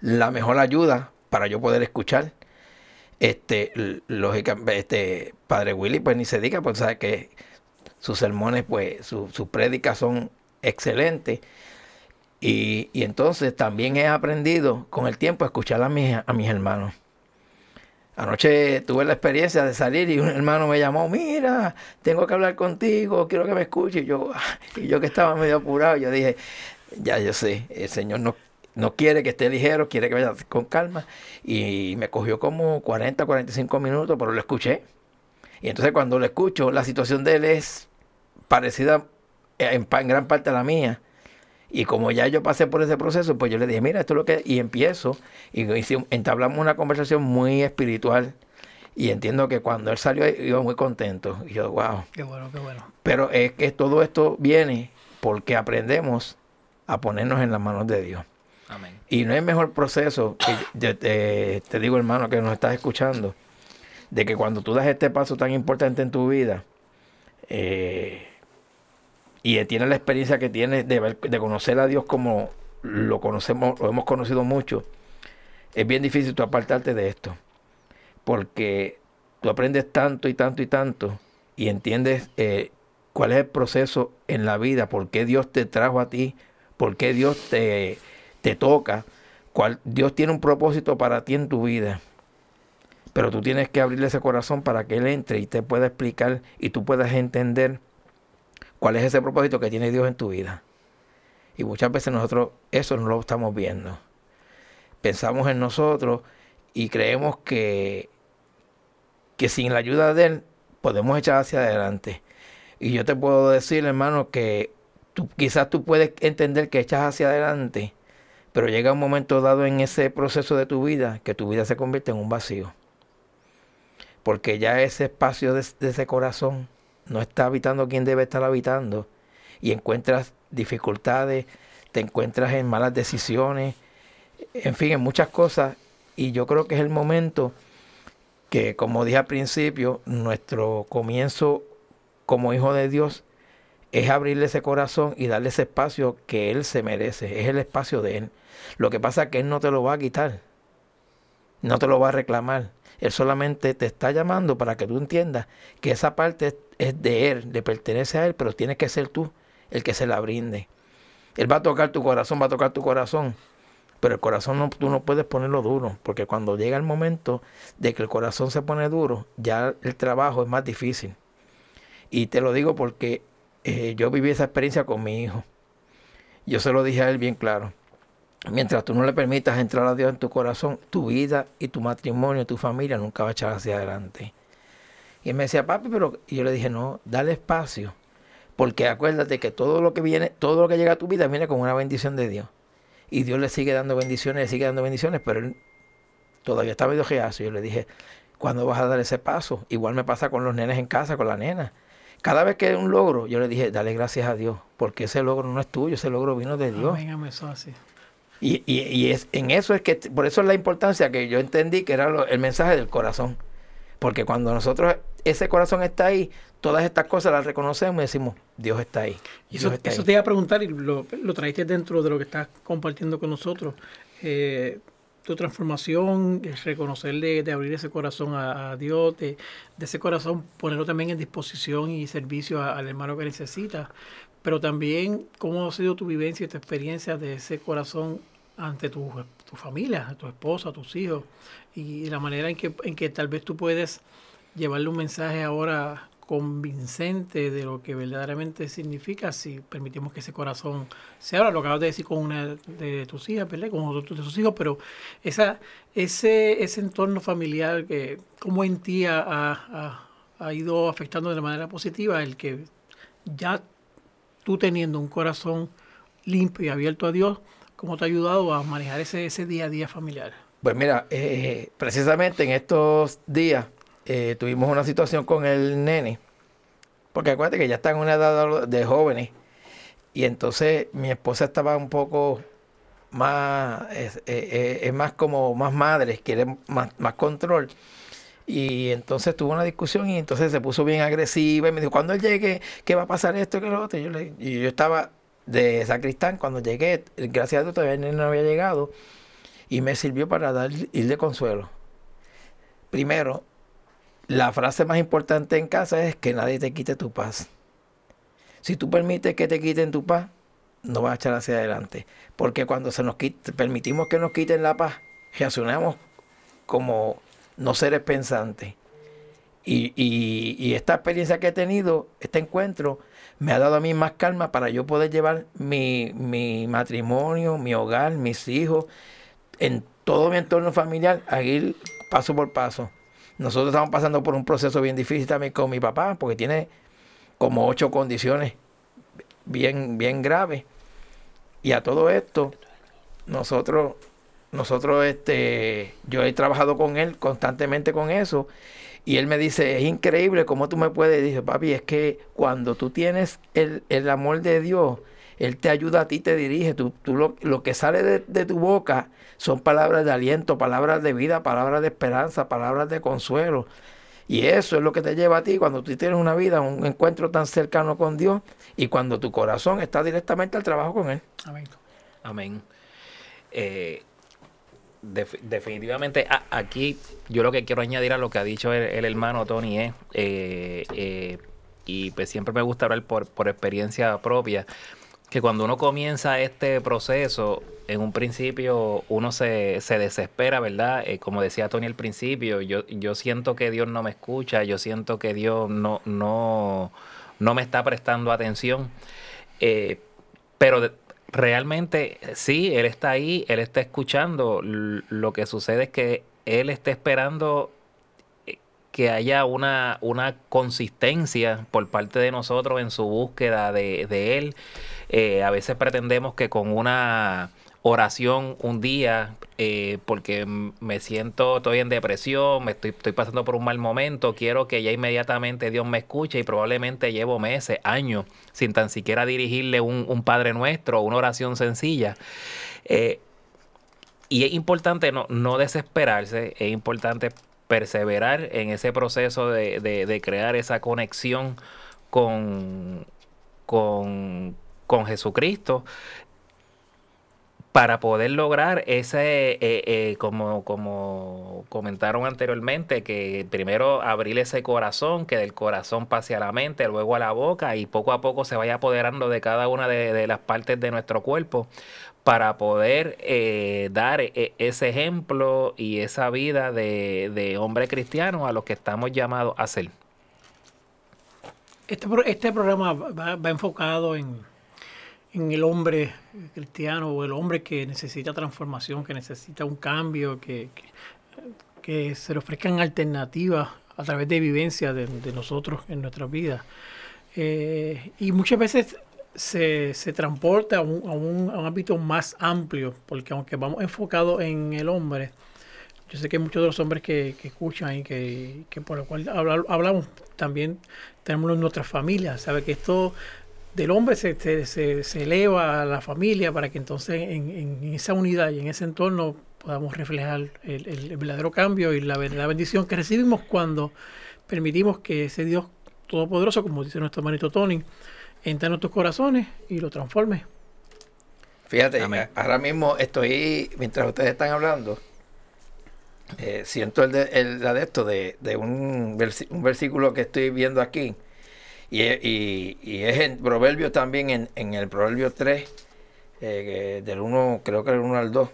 la mejor ayuda para yo poder escuchar. Este, l- lógica, este, Padre Willy, pues ni se diga, pues sabe que sus sermones, pues, su- sus prédicas son excelentes. Y, y entonces también he aprendido con el tiempo a escuchar a mis, a mis hermanos. Anoche tuve la experiencia de salir y un hermano me llamó, mira, tengo que hablar contigo, quiero que me escuche. Y yo, y yo que estaba medio apurado, yo dije, ya yo sé, el Señor no, no quiere que esté ligero, quiere que vaya con calma. Y me cogió como 40, 45 minutos, pero lo escuché. Y entonces cuando lo escucho, la situación de él es parecida en, pa- en gran parte a la mía. Y como ya yo pasé por ese proceso, pues yo le dije, mira, esto es lo que... Y empiezo, y entablamos una conversación muy espiritual. Y entiendo que cuando él salió, iba muy contento. Y yo, wow. Qué bueno, qué bueno. Pero es que todo esto viene porque aprendemos a ponernos en las manos de Dios. Amén. Y no hay mejor proceso, que yo te, te digo hermano que nos estás escuchando, de que cuando tú das este paso tan importante en tu vida, eh, y tienes la experiencia que tienes de, de conocer a Dios como lo conocemos, lo hemos conocido mucho, es bien difícil tú apartarte de esto. Porque tú aprendes tanto y tanto y tanto y entiendes eh, cuál es el proceso en la vida, por qué Dios te trajo a ti, por qué Dios te, te toca, cuál, Dios tiene un propósito para ti en tu vida. Pero tú tienes que abrirle ese corazón para que Él entre y te pueda explicar y tú puedas entender cuál es ese propósito que tiene Dios en tu vida. Y muchas veces nosotros eso no lo estamos viendo. Pensamos en nosotros y creemos que, que sin la ayuda de Él podemos echar hacia adelante. Y yo te puedo decir, hermano, que tú, quizás tú puedes entender que echas hacia adelante, pero llega un momento dado en ese proceso de tu vida que tu vida se convierte en un vacío. Porque ya ese espacio de, de ese corazón no está habitando quien debe estar habitando. y encuentras dificultades, te encuentras en malas decisiones, en fin, en muchas cosas. Y yo creo que es el momento que, como dije al principio, nuestro comienzo como hijo de Dios es abrirle ese corazón y darle ese espacio que Él se merece, es el espacio de Él. Lo que pasa es que Él no te lo va a quitar, no te lo va a reclamar. Él solamente te está llamando para que tú entiendas que esa parte es de Él, le pertenece a Él, pero tienes que ser tú el que se la brinde. Él va a tocar tu corazón, va a tocar tu corazón, pero el corazón no, tú no puedes ponerlo duro, porque cuando llega el momento de que el corazón se pone duro, ya el trabajo es más difícil. Y te lo digo porque eh, yo viví esa experiencia con mi hijo. Yo se lo dije a él bien claro. Mientras tú no le permitas entrar a Dios en tu corazón, tu vida y tu matrimonio, tu familia nunca va a echar hacia adelante. Y él me decía, papi, pero yo le dije, no, dale espacio. Porque acuérdate que todo lo que viene, todo lo que llega a tu vida viene con una bendición de Dios. Y Dios le sigue dando bendiciones, le sigue dando bendiciones, pero él todavía está medio geazo. Yo le dije, ¿cuándo vas a dar ese paso? Igual me pasa con los nenes en casa, con la nena. Cada vez que hay un logro, yo le dije, dale gracias a Dios, porque ese logro no es tuyo, ese logro vino de Dios. Y, y, y, es, en eso es que, por eso es la importancia que yo entendí que era el mensaje del corazón. Porque cuando nosotros, ese corazón está ahí, todas estas cosas las reconocemos y decimos, Dios está ahí. Y eso, eso te iba a preguntar y lo, lo traiste dentro de lo que estás compartiendo con nosotros. Eh, tu transformación, es reconocerle, de abrir ese corazón a, Dios, de, ese corazón ponerlo también en disposición y servicio al hermano que necesita, pero también cómo ha sido tu vivencia y tu experiencia de ese corazón ante tu, tu familia, tu esposa, tus hijos, y la manera en que, en que tal vez tú puedes llevarle un mensaje ahora convincente de lo que verdaderamente significa si permitimos que ese corazón se abra. Lo acabas de decir con una de tus hijas, ¿verdad? Con otro de tus hijos, pero esa, ese, ese entorno familiar, que ¿cómo en ti ha, ha, ido afectando de manera positiva el que ya tú teniendo un corazón limpio y abierto a Dios, ¿cómo te ha ayudado a manejar ese, ese día a día familiar? Pues mira, eh, precisamente en estos días eh, tuvimos una situación con el nene, porque acuérdate que ya está en una edad de jóvenes, y entonces mi esposa estaba un poco más, es, eh, es más como más madre, quiere más, más control. Y entonces tuvo una discusión y entonces se puso bien agresiva y me dijo, cuando él llegue, ¿qué va a pasar esto? ¿Qué lo otro? Y yo, le, y yo estaba de sacristán, cuando llegué, gracias a Dios todavía no había llegado, y me sirvió para dar, ir de consuelo. Primero, la frase más importante en casa es que nadie te quite tu paz. Si tú permites que te quiten tu paz, no vas a echar hacia adelante. Porque cuando se nos quite, permitimos que nos quiten la paz, reaccionamos como no seres pensantes. Y, y, esta experiencia que he tenido, este encuentro, me ha dado a mí más calma para yo poder llevar mi, mi matrimonio, mi hogar, mis hijos, en todo mi entorno familiar, a ir paso por paso. Nosotros estamos pasando por un proceso bien difícil también con mi papá, porque tiene como ocho condiciones bien, bien graves. Y a todo esto, nosotros, nosotros, este, yo he trabajado con él constantemente con eso. Y él me dice, es increíble cómo tú me puedes. Dice, papi, es que cuando tú tienes el, el amor de Dios, él te ayuda a ti, te dirige. Tú, tú lo, lo, que sale de, de, tu boca son palabras de aliento, palabras de vida, palabras de esperanza, palabras de consuelo. Y eso es lo que te lleva a ti cuando tú tienes una vida, un encuentro tan cercano con Dios y cuando tu corazón está directamente al trabajo con Él. Amén. Amén. Eh, definitivamente aquí yo lo que quiero añadir a lo que ha dicho el, hermano Tony es, eh, eh, y pues siempre me gusta hablar por, por experiencia propia, que cuando uno comienza este proceso, en un principio uno se, se desespera, ¿verdad? Eh, como decía Tony al principio, yo, yo siento que Dios no me escucha, yo siento que Dios no, no, no me está prestando atención. Pero realmente sí, Él está ahí, Él está escuchando. Lo que sucede es que Él está esperando eh, que haya una, una consistencia por parte de nosotros en su búsqueda de, de Él. Eh, a veces pretendemos que con una oración un día eh, porque me siento, estoy en depresión, me estoy, estoy pasando por un mal momento, quiero que ya inmediatamente Dios me escuche y probablemente llevo meses, años, sin tan siquiera dirigirle un, un Padre Nuestro, una oración sencilla. Eh, y es importante no, no desesperarse, es importante perseverar en ese proceso de, de, crear esa conexión con, con, con Jesucristo para poder lograr ese, eh, eh, como, como comentaron anteriormente, que primero abrir ese corazón, que del corazón pase a la mente, luego a la boca y poco a poco se vaya apoderando de cada una de, las partes de nuestro cuerpo para poder eh, dar ese ejemplo y esa vida de, hombre cristiano a los que estamos llamados a ser. Este, este programa va enfocado en, en, el hombre cristiano o el hombre que necesita transformación, que necesita un cambio, que, que, se le ofrezcan alternativas a través de vivencia de, nosotros en nuestras vidas. Eh, y muchas veces se, se transporta a un, a, un, a un, ámbito más amplio, porque aunque vamos enfocados en el hombre, yo sé que muchos de los hombres que, que escuchan y que, que, por lo cual hablamos, también tenemos en nuestras familias, sabe que esto del hombre se, se, se, eleva a la familia para que entonces en, en, esa unidad y en ese entorno podamos reflejar el, el, el verdadero cambio y la, la, bendición que recibimos cuando permitimos que ese Dios Todopoderoso, como dice nuestro hermanito Tony, entre en nuestros corazones y lo transforme. Fíjate, Amén. ahora mismo estoy, mientras ustedes están hablando, eh, siento el, de, el adepto de, de un, vers un, versículo que estoy viendo aquí, y, y, y es en Proverbio también, en, en el Proverbio 3, eh, del 1, creo que el 1 al 2,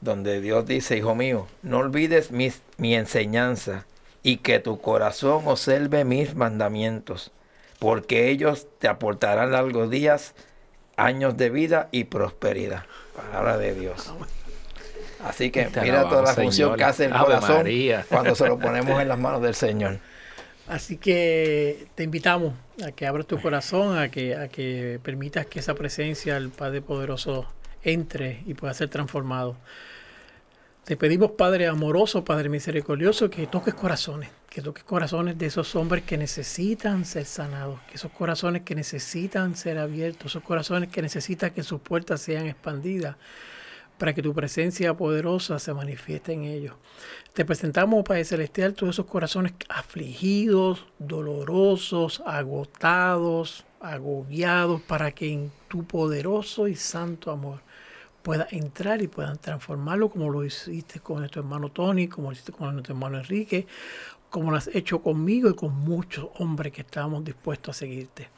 donde Dios dice, hijo mío, no olvides mis, mi enseñanza y que tu corazón observe mis mandamientos, porque ellos te aportarán largos días, años de vida y prosperidad. Palabra de Dios. Así que mira toda la función que hace el corazón cuando se lo ponemos en las manos del Señor. Así que te invitamos a que abras tu corazón, a que, a que permitas que esa presencia del Padre Poderoso entre y pueda ser transformado. Te pedimos, Padre amoroso, Padre misericordioso, que toques corazones, que toques corazones de esos hombres que necesitan ser sanados, que esos corazones que necesitan ser abiertos, esos corazones que necesitan que sus puertas sean expandidas para que tu presencia poderosa se manifieste en ellos. Te presentamos, Padre Celestial, todos esos corazones afligidos, dolorosos, agotados, agobiados, para que en tu poderoso y santo amor pueda entrar y puedan transformarlo como lo hiciste con nuestro hermano Tony, como lo hiciste con nuestro hermano Enrique, como lo has hecho conmigo y con muchos hombres que estamos dispuestos a seguirte.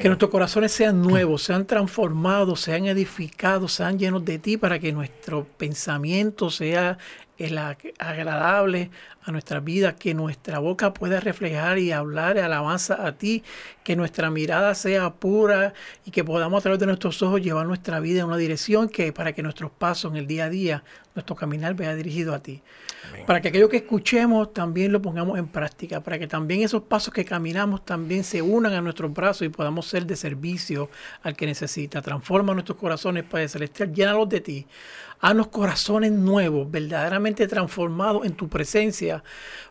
Que nuestros corazones sean nuevos, sean transformados, sean edificados, sean llenos de ti para que nuestro pensamiento sea el agradable a nuestra vida, que nuestra boca pueda reflejar y hablar alabanza a ti, que nuestra mirada sea pura y que podamos a través de nuestros ojos llevar nuestra vida en una dirección que para que nuestros pasos en el día a día, nuestro caminar vaya dirigido a ti. Amén. Para que aquello que escuchemos también lo pongamos en práctica, para que también esos pasos que caminamos también se unan a nuestros brazos y podamos ser de servicio al que necesita. Transforma nuestros corazones, Padre Celestial, llénalos de ti. Haznos corazones nuevos, verdaderamente transformados en tu presencia,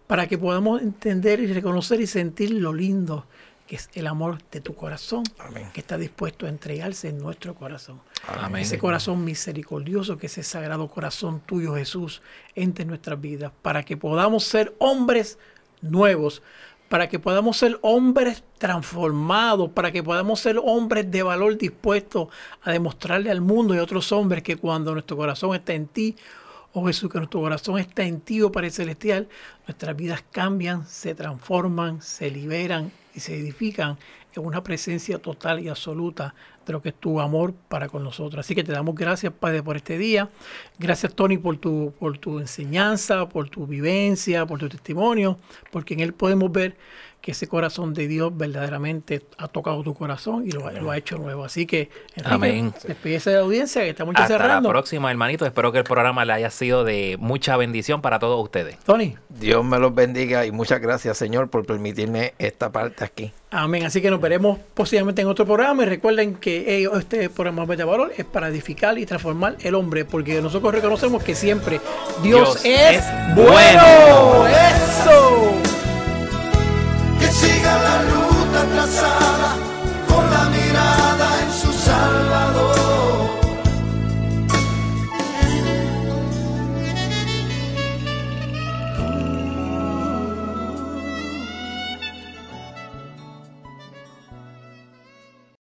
para que podamos entender y reconocer y sentir lo lindo que es el amor de tu corazón, Amén. que está dispuesto a entregarse en nuestro corazón. Amén. Ese corazón misericordioso, que ese sagrado corazón tuyo, Jesús, entre en nuestras vidas, para que podamos ser hombres nuevos, para que podamos ser hombres transformados, para que podamos ser hombres de valor dispuestos a demostrarle al mundo y a otros hombres que cuando nuestro corazón está en ti, oh Jesús, que nuestro corazón está en ti, oh Padre Celestial, nuestras vidas cambian, se transforman, se liberan y se edifican en una presencia total y absoluta de lo que es tu amor para con nosotros. Así que te damos gracias, Padre, por este día. Gracias, Tony, por tu, por tu enseñanza, por tu vivencia, por tu testimonio, porque en él podemos ver que ese corazón de Dios verdaderamente ha tocado tu corazón y lo, ha- lo ha hecho nuevo. Así que, Enrique, Amén. despídese de la audiencia que estamos Hasta cerrando. la próxima, hermanito. Espero que el programa le haya sido de mucha bendición para todos ustedes. Tony, Dios me los bendiga y muchas gracias, Señor, por permitirme esta parte aquí. amén. Así que nos veremos posiblemente en otro programa y recuerden que este programa de Valor es para edificar y transformar el hombre, porque nosotros reconocemos que siempre Dios, Dios es, es bueno. bueno. Eso. Siga la ruta trazada